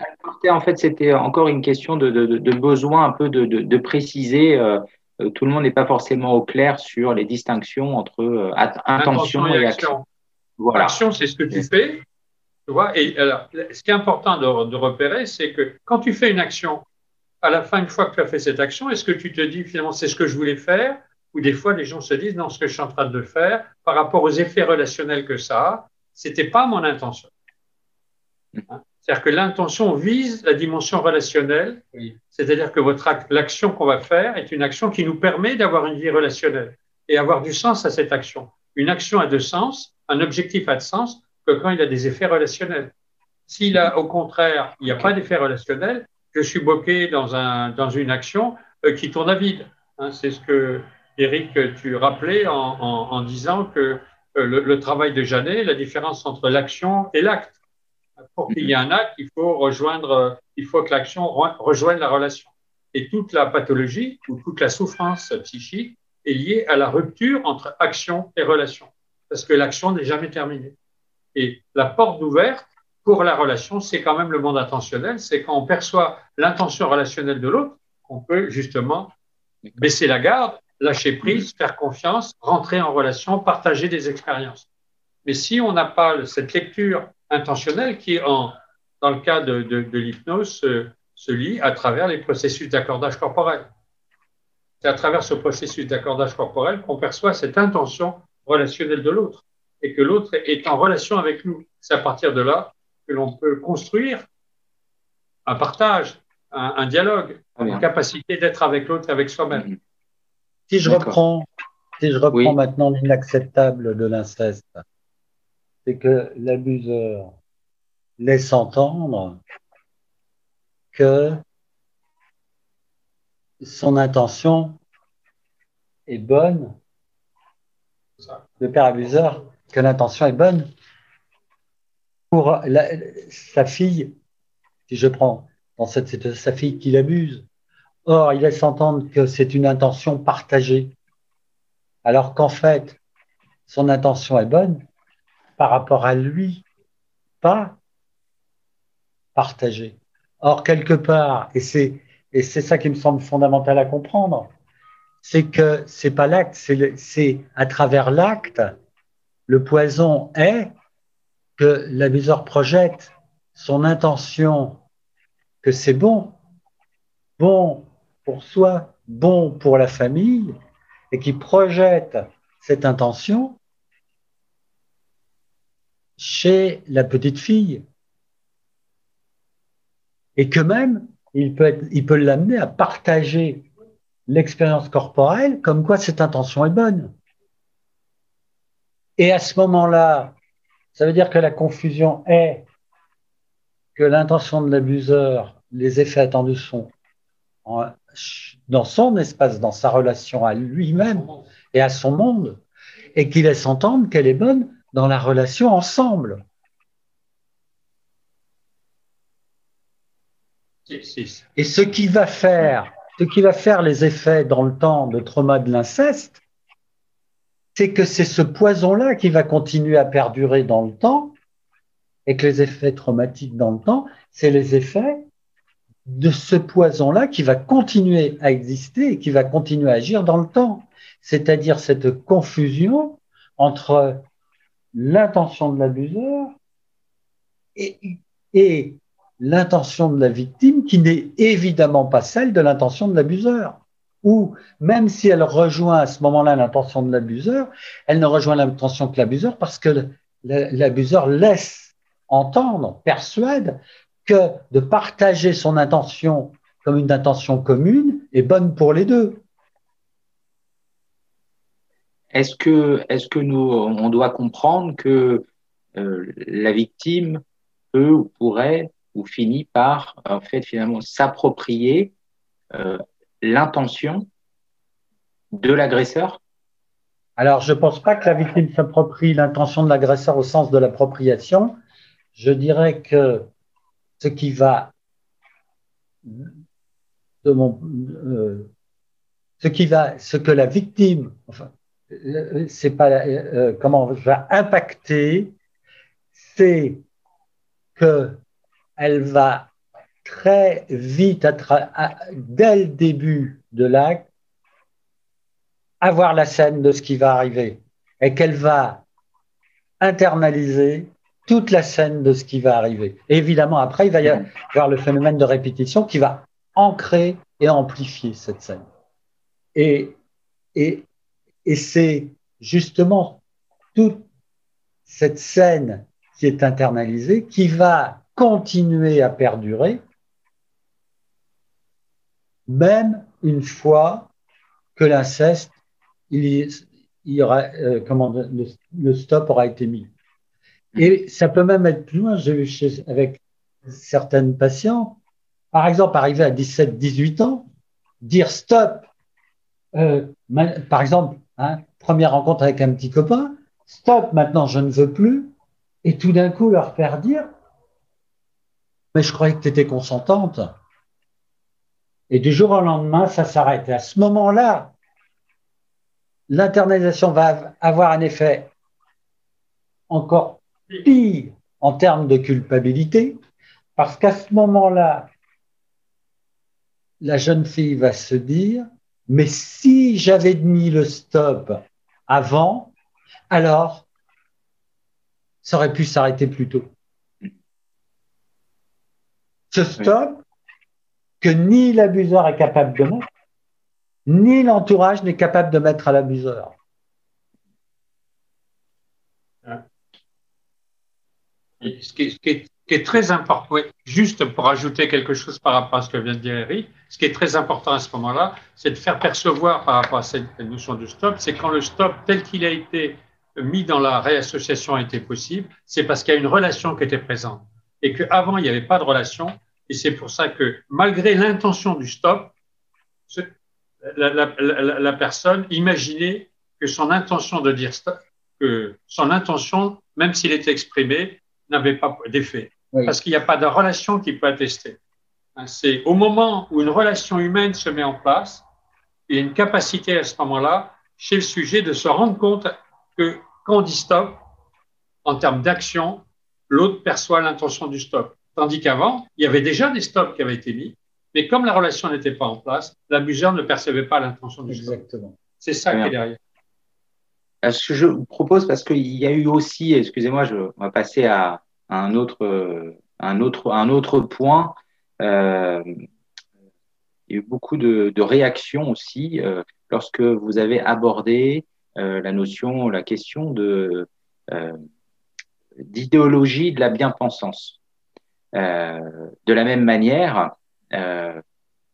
en fait, c'était encore une question de, de, besoin un peu de, préciser. Euh, euh, tout le monde n'est pas forcément au clair sur les distinctions entre euh, intention, et, action. Voilà. Action, c'est ce que tu fais et alors, ce qui est important de, repérer, c'est que quand tu fais une action, à la fin, une fois que tu as fait cette action, est-ce que tu te dis finalement c'est ce que je voulais faire Ou des fois, les gens se disent non, ce que je suis en train de faire, par rapport aux effets relationnels que ça a, c'était pas mon intention. Hein? C'est-à-dire que l'intention vise la dimension relationnelle, c'est-à-dire que votre l'action qu'on va faire est une action qui nous permet d'avoir une vie relationnelle et avoir du sens à cette action. Une action a de sens, un objectif a de sens quand il a des effets relationnels. S'il a, au contraire, il n'y a pas d'effet relationnel, je suis bloqué dans, un, dans une action euh, qui tourne à vide. Hein, c'est ce que, Eric, tu rappelais en, disant que euh, le, travail de Janet, la différence entre l'action et l'acte. Pour qu'il y ait un acte, il faut rejoindre, il faut que l'action rejoigne la relation. Et toute la pathologie ou toute la souffrance psychique est liée à la rupture entre action et relation. Parce que l'action n'est jamais terminée. Et la porte ouverte pour la relation, c'est quand même le monde intentionnel. C'est quand on perçoit l'intention relationnelle de l'autre qu'on peut justement baisser la garde, lâcher prise, faire confiance, rentrer en relation, partager des expériences. Mais si on n'a pas cette lecture intentionnelle qui, en, dans le cas de, de, l'hypnose, se, se lit à travers les processus d'accordage corporel. C'est à travers ce processus d'accordage corporel qu'on perçoit cette intention relationnelle de l'autre et que l'autre est en relation avec nous. C'est à partir de là que l'on peut construire un partage, un, dialogue, une capacité d'être avec l'autre et avec soi-même. Si je reprends, si je reprends maintenant l'inacceptable de l'inceste, c'est que l'abuseur laisse entendre que son intention est bonne, le père abuseur que l'intention est bonne pour sa fille, si je prends dans cette, sa fille qui l'abuse. Or, il laisse entendre que c'est une intention partagée, alors qu'en fait, son intention est bonne par rapport à lui, pas partagée. Or, quelque part, et c'est et c'est ça qui me semble fondamental à comprendre, c'est que c'est pas l'acte, c'est à travers l'acte le poison est que l'abuseur projette son intention que c'est bon, bon pour soi, bon pour la famille, et qui projette cette intention chez la petite fille. Et que même, il peut, il peut l'amener à partager l'expérience corporelle comme quoi cette intention est bonne. Et à ce moment-là, ça veut dire que la confusion est que l'intention de l'abuseur, les effets attendus sont dans son espace, dans sa relation à lui-même et à son monde, et qu'il laisse entendre qu'elle est bonne dans la relation ensemble. Et ce qui va faire, ce qui va faire les effets dans le temps de trauma de l'inceste, c'est que c'est ce poison-là qui va continuer à perdurer dans le temps et que les effets traumatiques dans le temps, c'est les effets de ce poison-là qui va continuer à exister et qui va continuer à agir dans le temps. C'est-à-dire cette confusion entre l'intention de l'abuseur et, l'intention de la victime qui n'est évidemment pas celle de l'intention de l'abuseur. Ou même si elle rejoint à ce moment-là l'intention de l'abuseur, elle ne rejoint l'intention que l'abuseur parce que l'abuseur laisse entendre, persuade que de partager son intention comme une intention commune est bonne pour les deux. Est-ce que, est que nous, on doit comprendre que euh, la victime peut ou pourrait ou finit par, en fait, finalement, s'approprier euh, l'intention de l'agresseur? Alors, je ne pense pas que la victime s'approprie l'intention de l'agresseur au sens de l'appropriation. Je dirais que ce qui va euh, ce qui va, ce que la victime, enfin, euh, c'est pas euh, comment va impacter, c'est que elle va très vite, dès le début de l'acte, avoir la scène de ce qui va arriver et qu'elle va internaliser toute la scène de ce qui va arriver. évidemment, après, il va y avoir le phénomène de répétition qui va ancrer et amplifier cette scène. Et, et, et c'est justement toute cette scène qui est internalisée qui va continuer à perdurer, même une fois que l'inceste, il, y aura, euh, comment, le, stop aura été mis. Et ça peut même être plus loin. J'ai vu avec certaines patients, par exemple, arriver à 17, 18 ans, dire stop. Euh, par exemple, hein, première rencontre avec un petit copain, stop, maintenant je ne veux plus. Et tout d'un coup, leur faire dire, mais je croyais que tu étais consentante. Et du jour au lendemain, ça s'arrête. Et à ce moment-là, l'internalisation va avoir un effet encore pire en termes de culpabilité, parce qu'à ce moment-là, la jeune fille va se dire, mais si j'avais mis le stop avant, alors ça aurait pu s'arrêter plus tôt. Ce stop que ni l'abuseur est capable de mettre, ni l'entourage n'est capable de mettre à l'abuseur. Ce qui, est, très important, juste pour ajouter quelque chose par rapport à ce que vient de dire Eric, ce qui est très important à ce moment-là, c'est de faire percevoir par rapport à cette notion de stop, c'est quand le stop tel qu'il a été mis dans la réassociation a été possible, c'est parce qu'il y a une relation qui était présente et qu'avant, il n'y avait pas de relation. Et c'est pour ça que malgré l'intention du stop, la, personne imaginait que son intention de dire stop, que son intention, même s'il était exprimé, n'avait pas d'effet. Parce qu'il n'y a pas de relation qui peut attester. Hein, c'est au moment où une relation humaine se met en place, il y a une capacité à ce moment-là chez le sujet de se rendre compte que quand on dit stop, en termes d'action, l'autre perçoit l'intention du stop. Tandis qu'avant, il y avait déjà des stops qui avaient été mis, mais comme la relation n'était pas en place, l'abuseur ne percevait pas l'intention du Exactement. stop. C'est ça qui est derrière. Je vous propose, parce qu'il y a eu aussi, excusez-moi, on va passer à, un autre, un autre, un autre point. Euh, il y a eu beaucoup de, réactions aussi euh, lorsque vous avez abordé euh, la notion, la question de d'idéologie de la bien-pensance. de la même manière,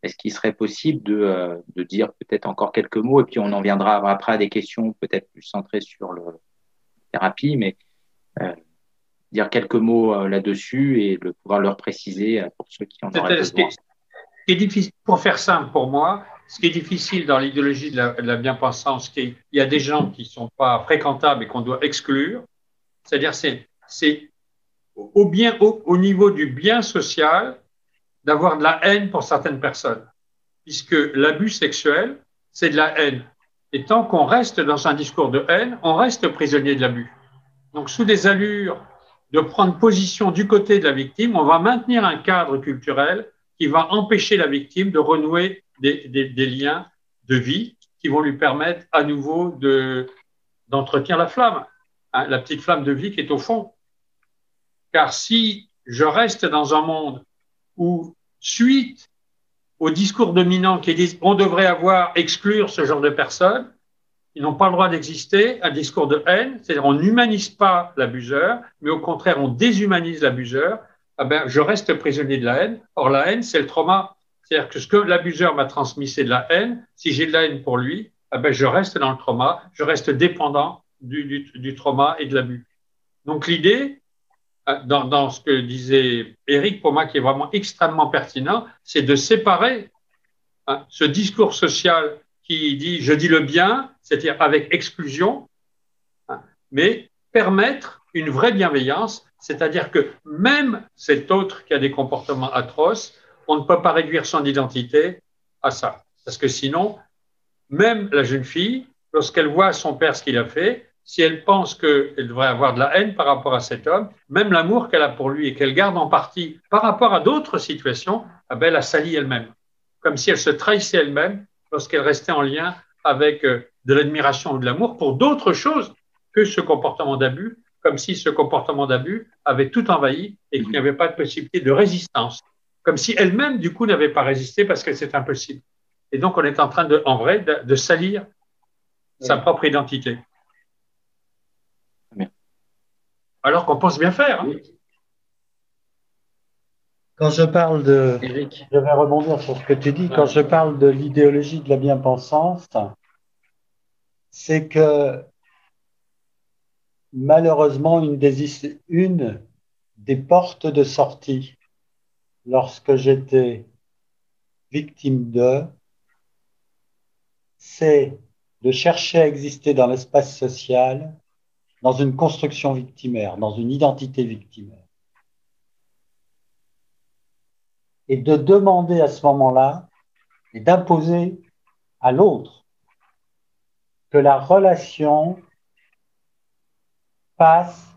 est-ce qu'il serait possible de, de dire peut-être encore quelques mots et puis on en viendra après à des questions peut-être plus centrées sur le thérapie, mais dire quelques mots euh, là-dessus et de pouvoir leur préciser euh, pour ceux qui en auraient besoin. Ce qui est difficile, pour faire simple pour moi, ce qui est difficile dans l'idéologie de la, bien-pensance, il y a des gens qui ne sont pas fréquentables et qu'on doit exclure, c'est-à-dire c'est, c'est au, bien, au, au niveau du bien social d'avoir de la haine pour certaines personnes, puisque l'abus sexuel, c'est de la haine. Et tant qu'on reste dans un discours de haine, on reste prisonnier de l'abus. Donc, sous des allures de prendre position du côté de la victime, on va maintenir un cadre culturel qui va empêcher la victime de renouer des, liens de vie qui vont lui permettre à nouveau de, d'entretenir la flamme. hein, la petite flamme de vie qui est au fond. Car si je reste dans un monde où, suite au discours dominant qui dit on devrait avoir, exclure ce genre de personnes, ils n'ont pas le droit d'exister, un discours de haine, c'est-à-dire on n'humanise pas l'abuseur, mais au contraire on déshumanise l'abuseur, ah ben, je reste prisonnier de la haine. Or la haine, c'est le trauma. C'est-à-dire que ce que l'abuseur m'a transmis, c'est de la haine. Si j'ai de la haine pour lui, ah ben, je reste dans le trauma, je reste dépendant du, du, du trauma et de l'abus. Donc l'idée, dans, dans, ce que disait Eric, pour moi, qui est vraiment extrêmement pertinent, c'est de séparer hein, ce discours social qui dit je dis le bien, c'est-à-dire avec exclusion, hein, mais permettre une vraie bienveillance, c'est-à-dire que même cet autre qui a des comportements atroces, on ne peut pas réduire son identité à ça. Parce que sinon, même la jeune fille, lorsqu'elle voit son père ce qu'il a fait, si elle pense qu'elle devrait avoir de la haine par rapport à cet homme, même l'amour qu'elle a pour lui et qu'elle garde en partie par rapport à d'autres situations, eh ben, elle a sali elle-même. Comme si elle se trahissait elle-même lorsqu'elle restait en lien avec euh, de l'admiration ou de l'amour pour d'autres choses que ce comportement d'abus, comme si ce comportement d'abus avait tout envahi et qu'il n'y avait pas de possibilité de résistance. Comme si elle-même, du coup, n'avait pas résisté parce que c'est impossible. Et donc, on est en train, de, en vrai, de, salir sa propre identité. Alors qu'on pense bien faire. Hein. Quand je parle de. Je vais rebondir sur ce que tu dis. Quand je parle de l'idéologie de la bien-pensance, c'est que malheureusement, une des, une des portes de sortie lorsque j'étais victime de, c'est de chercher à exister dans l'espace social dans une construction victimaire, dans une identité victimaire. Et de demander à ce moment-là et d'imposer à l'autre que la relation passe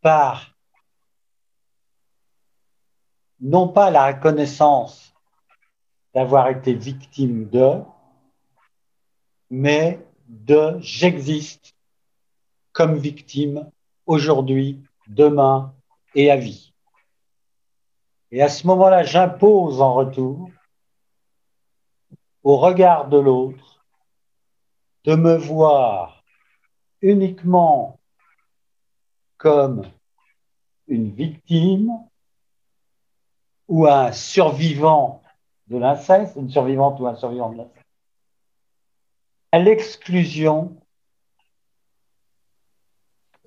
par non pas la reconnaissance d'avoir été victime de, mais de j'existe comme victime aujourd'hui, demain et à vie. Et à ce moment-là, j'impose en retour au regard de l'autre de me voir uniquement comme une victime ou un survivant de l'inceste, une survivante ou un survivant de l'inceste, à l'exclusion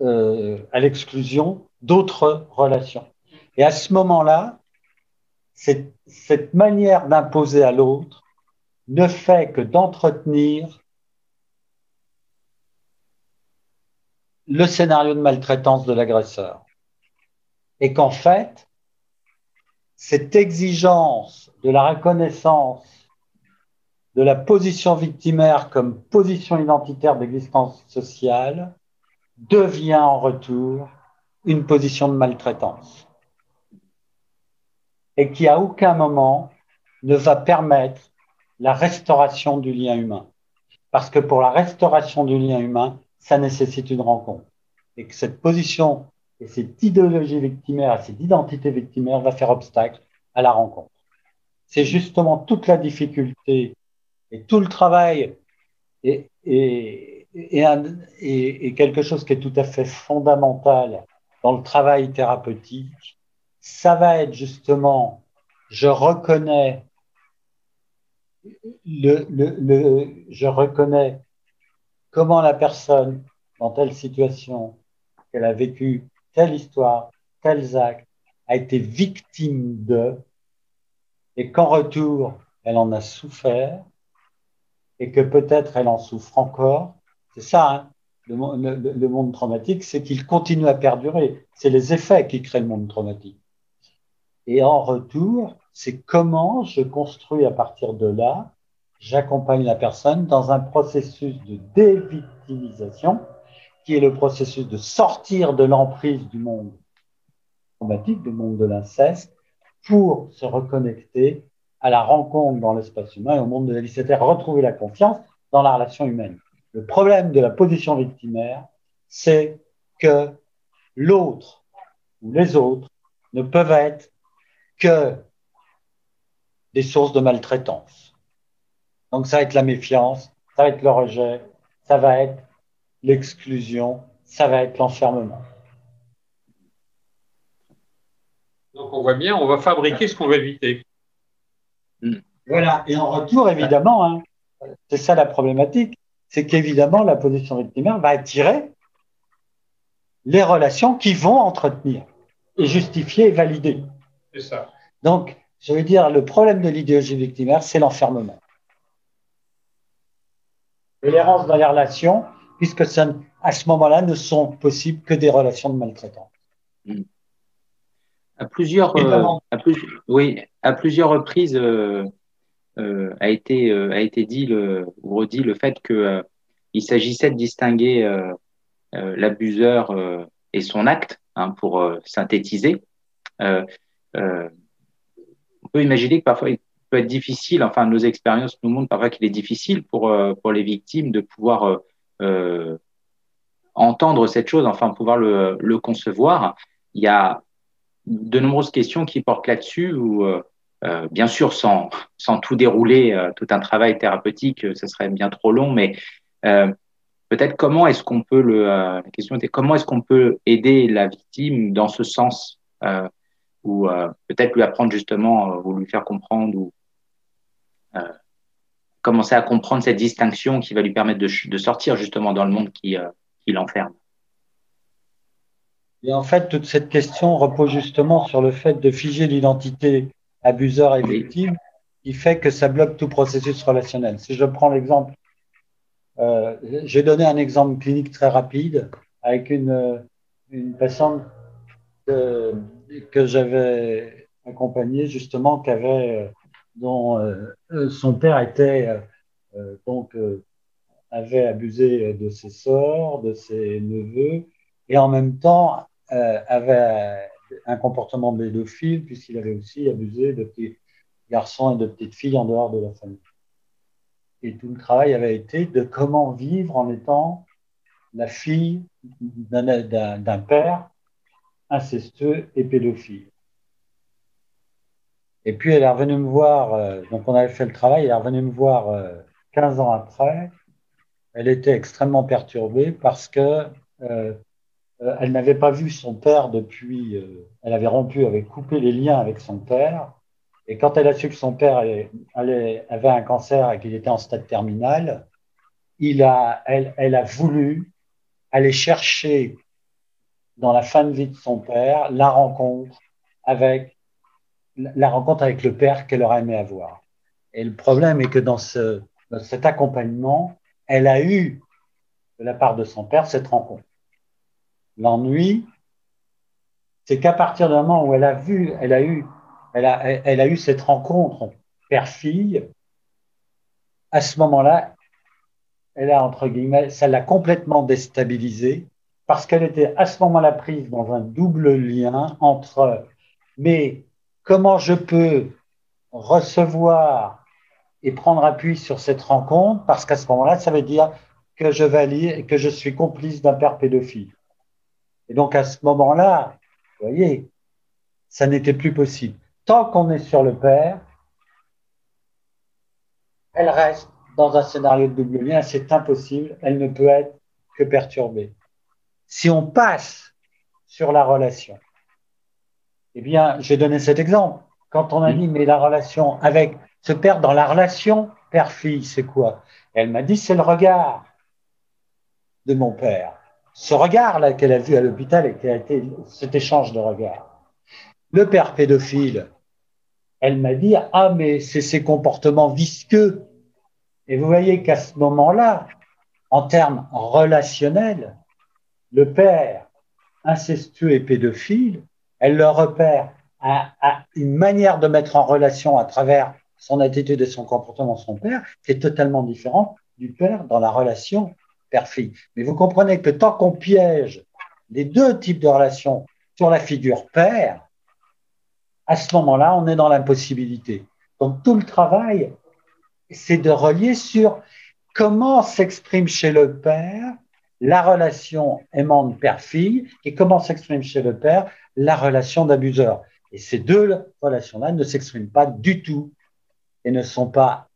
euh, à l'exclusion d'autres relations. Et à ce moment-là, cette, cette manière d'imposer à l'autre ne fait que d'entretenir le scénario de maltraitance de l'agresseur. Et qu'en fait, cette exigence de la reconnaissance de la position victimaire comme position identitaire d'existence sociale devient en retour une position de maltraitance et qui à aucun moment ne va permettre la restauration du lien humain. Parce que pour la restauration du lien humain, ça nécessite une rencontre. Et que cette position et cette idéologie victimaire, cette identité victimaire va faire obstacle à la rencontre. C'est justement toute la difficulté et tout le travail et, et, et, quelque chose qui est tout à fait fondamental dans le travail thérapeutique, ça va être justement, je reconnais je reconnais comment la personne, dans telle situation, qu'elle a vécu telle histoire, tels actes, a été victime de, et qu'en retour, elle en a souffert, et que peut-être elle en souffre encore, c'est ça, hein. le, monde traumatique, c'est qu'il continue à perdurer. C'est les effets qui créent le monde traumatique. Et en retour, c'est comment je construis à partir de là, j'accompagne la personne dans un processus de dévictimisation, qui est le processus de sortir de l'emprise du monde traumatique, du monde de l'inceste, pour se reconnecter à la rencontre dans l'espace humain et au monde de la vie, c'est-à-dire retrouver la confiance dans la relation humaine. Le problème de la position victimaire, c'est que l'autre ou les autres ne peuvent être que des sources de maltraitance. Donc ça va être la méfiance, ça va être le rejet, ça va être l'exclusion, ça va être l'enfermement. Donc on voit bien, on va fabriquer ce qu'on veut éviter. Voilà, et en retour, évidemment, hein, c'est ça la problématique, c'est qu'évidemment, la position victimaire va attirer les relations qui vont entretenir et justifier et valider. C'est ça. Donc, je veux dire, le problème de l'idéologie victimaire, c'est l'enfermement. Et l'errance dans les relations, puisque ça, à ce moment-là, ne sont possibles que des relations de maltraitance. À plusieurs, euh, à oui, à plusieurs reprises euh, a, été, a été dit le, ou redit le fait que il s'agissait de distinguer l'abuseur et son acte, hein, pour synthétiser. on peut imaginer que parfois il peut être difficile, enfin nos expériences nous montrent parfois qu'il est difficile pour, pour les victimes de pouvoir entendre cette chose, enfin pouvoir le, le concevoir. Il y a de nombreuses questions qui portent là-dessus, ou euh, euh, bien sûr sans, tout dérouler, euh, tout un travail thérapeutique, ce serait bien trop long, mais peut-être comment est-ce qu'on peut le, la question était comment est-ce qu'on peut aider la victime dans ce sens, ou peut-être lui apprendre justement, ou lui faire comprendre, ou commencer à comprendre cette distinction qui va lui permettre de, de sortir justement dans le monde qui, qui l'enferme. Et en fait, toute cette question repose justement sur le fait de figer l'identité abuseur et victime, qui fait que ça bloque tout processus relationnel. Si je prends l'exemple, euh, j'ai donné un exemple clinique très rapide avec une, une patiente que, que j'avais accompagnée justement, qui avait, euh, dont euh, son père était euh, donc avait abusé de ses sœurs, de ses neveux, et en même temps euh, avait un comportement pédophile puisqu'il avait aussi abusé de petits garçons et de petites filles en dehors de la famille. Et tout le travail avait été de comment vivre en étant la fille d'un père incestueux et pédophile. Et puis elle est revenue me voir, euh, donc on avait fait le travail, elle est revenue me voir 15 euh, ans après. Elle était extrêmement perturbée parce que euh, elle n'avait pas vu son père depuis, euh, elle avait rompu, avait coupé les liens avec son père. Et quand elle a su que son père avait un cancer et qu'il était en stade terminal, elle, a voulu aller chercher dans la fin de vie de son père la rencontre avec la rencontre avec le père qu'elle aurait aimé avoir. Et le problème est que dans cet accompagnement, elle a eu de la part de son père cette rencontre. L'ennui, c'est qu'à partir du moment où elle a vu, elle a eu, cette rencontre père-fille, à ce moment-là, elle a, entre guillemets, ça l'a complètement déstabilisée parce qu'elle était à ce moment-là prise dans un double lien entre, mais comment je peux recevoir et prendre appui sur cette rencontre? Parce qu'à ce moment-là, ça veut dire que je valide et que je suis complice d'un père pédophile. Et donc à ce moment-là, vous voyez, ça n'était plus possible. Tant qu'on est sur le père, elle reste dans un scénario de double lien, c'est impossible, elle ne peut être que perturbée. Si on passe sur la relation, eh bien, j'ai donné cet exemple. Quand on a dit, mais la relation avec ce père dans la relation père-fille, c'est quoi? Elle m'a dit, c'est le regard de mon père ce regard-là qu'elle a vu à l'hôpital et a été cet échange de regards. Le père pédophile, elle m'a dit Ah, mais c'est ces comportements visqueux. Et vous voyez qu'à ce moment-là, en termes relationnels, le père incestueux et pédophile, elle le repère à, à, une manière de mettre en relation à travers son attitude et son comportement son père qui est totalement différent du père dans la relation Mais vous comprenez que tant qu'on piège les deux types de relations sur la figure père, à ce moment-là, on est dans l'impossibilité. Donc tout le travail, c'est de relier sur comment s'exprime chez le père la relation aimante père-fille et comment s'exprime chez le père la relation d'abuseur. Et ces deux relations-là ne s'expriment pas du tout et ne sont pas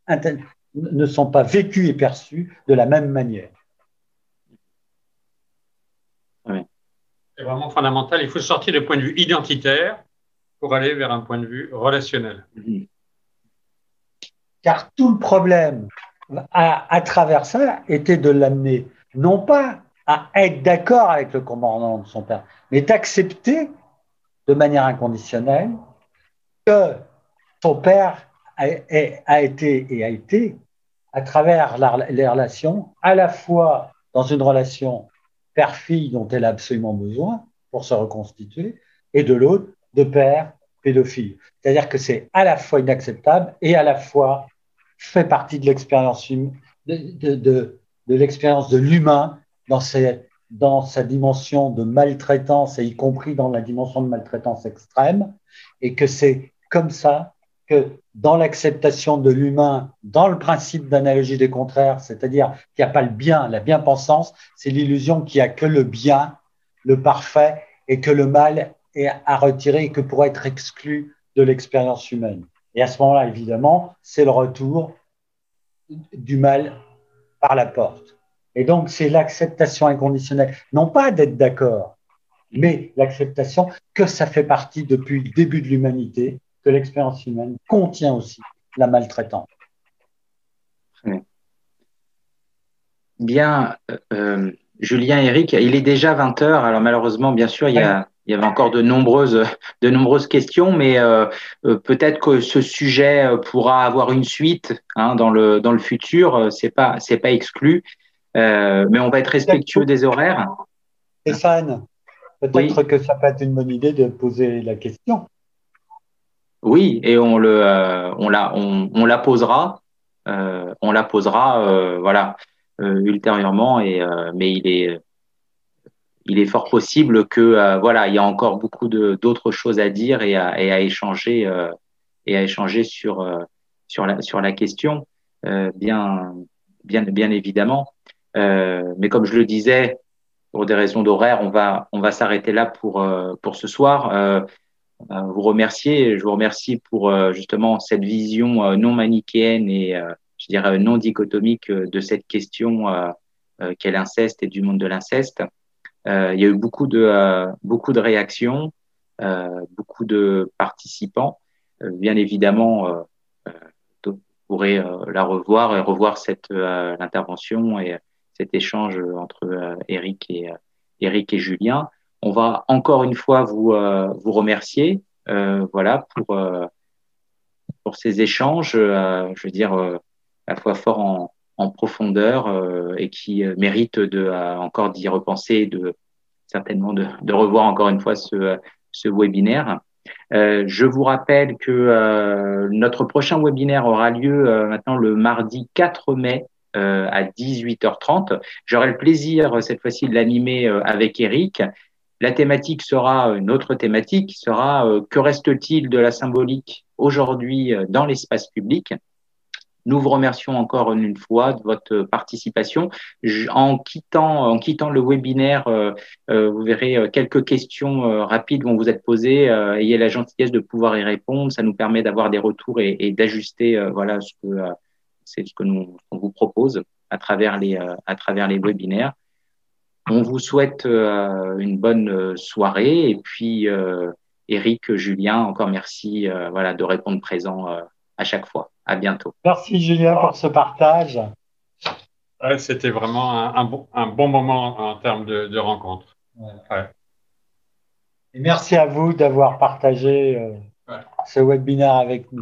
vécues et perçues de la même manière. C'est vraiment fondamental. Il faut sortir du point de vue identitaire pour aller vers un point de vue relationnel. Car tout le problème à, à travers ça était de l'amener non pas à être d'accord avec le commandant de son père, mais d'accepter de manière inconditionnelle que son père a, a, été et a été, à travers la, les relations, à la fois dans une relation père-fille dont elle a absolument besoin pour se reconstituer, et de l'autre, de père pédophile. C'est-à-dire que c'est à la fois inacceptable et à la fois fait partie de l'expérience de, de, de, de l'expérience de l'humain dans, dans sa dimension de maltraitance, et y compris dans la dimension de maltraitance extrême, et que c'est comme ça que dans l'acceptation de l'humain, dans le principe d'analogie des contraires, c'est-à-dire qu'il n'y a pas le bien, la bien-pensance, c'est l'illusion qu'il n'y a que le bien, le parfait, et que le mal est à retirer et que pourrait être exclu de l'expérience humaine. Et à ce moment-là, évidemment, c'est le retour du mal par la porte. Et donc, c'est l'acceptation inconditionnelle, non pas d'être d'accord, mais l'acceptation que ça fait partie depuis le début de l'humanité, l'expérience humaine contient aussi la maltraitance. Bien, euh, euh Julien, Eric, il est déjà 20 heures. Alors malheureusement, bien sûr, il y a, il y avait encore de nombreuses, de nombreuses questions, mais euh, peut-être que ce sujet pourra avoir une suite hein, dans, le, dans le futur. C'est pas, c'est pas exclu, mais on va être respectueux des horaires. Stéphane, peut-être que ça peut être une bonne idée de poser la question. Oui, et on le, on la, on, on, la posera, on la posera, voilà, ultérieurement. Et mais il est il est fort possible que euh, voilà, il y a encore beaucoup d'autres choses à dire et à, et à échanger euh, et à échanger sur euh, sur la sur la question, bien bien bien évidemment. mais comme je le disais, pour des raisons d'horaire, on va on va s'arrêter là pour pour ce soir. Vous remercier, je vous remercie pour justement cette vision non manichéenne et je dirais non dichotomique de cette question qu'est l'inceste et du monde de l'inceste. Euh, il y a eu beaucoup de, euh, beaucoup de réactions, euh, beaucoup de participants. bien évidemment, vous pourrez la revoir et revoir cette l'intervention et cet échange entre Eric et Eric et Julien. On va encore une fois vous vous remercier, voilà pour pour ces échanges, je veux dire à la fois fort en, profondeur euh, et qui euh, mérite de euh, encore d'y repenser, de certainement de, revoir encore une fois ce, ce webinaire. Euh, je vous rappelle que euh, notre prochain webinaire aura lieu maintenant le mardi 4 mai à 18h30. J'aurai le plaisir cette fois-ci de l'animer avec Eric. La thématique sera une autre thématique, sera que reste-t-il de la symbolique aujourd'hui dans l'espace public? Nous vous remercions encore une fois de votre participation. En quittant, en quittant le webinaire, euh, euh, vous verrez euh, quelques questions rapides vont vous être posées. ayez la gentillesse de pouvoir y répondre. Ça nous permet d'avoir des retours et, d'ajuster voilà ce que c'est ce que nous vous propose à travers les à travers les webinaires. On vous souhaite une bonne soirée et puis Eric, Julien, encore merci voilà de répondre présent à chaque fois. À bientôt. Merci Julien pour ce partage. C'était vraiment un, bon, un, bon, moment en termes de, rencontre. Ouais. Et merci à vous d'avoir partagé euh, ce webinaire avec nous.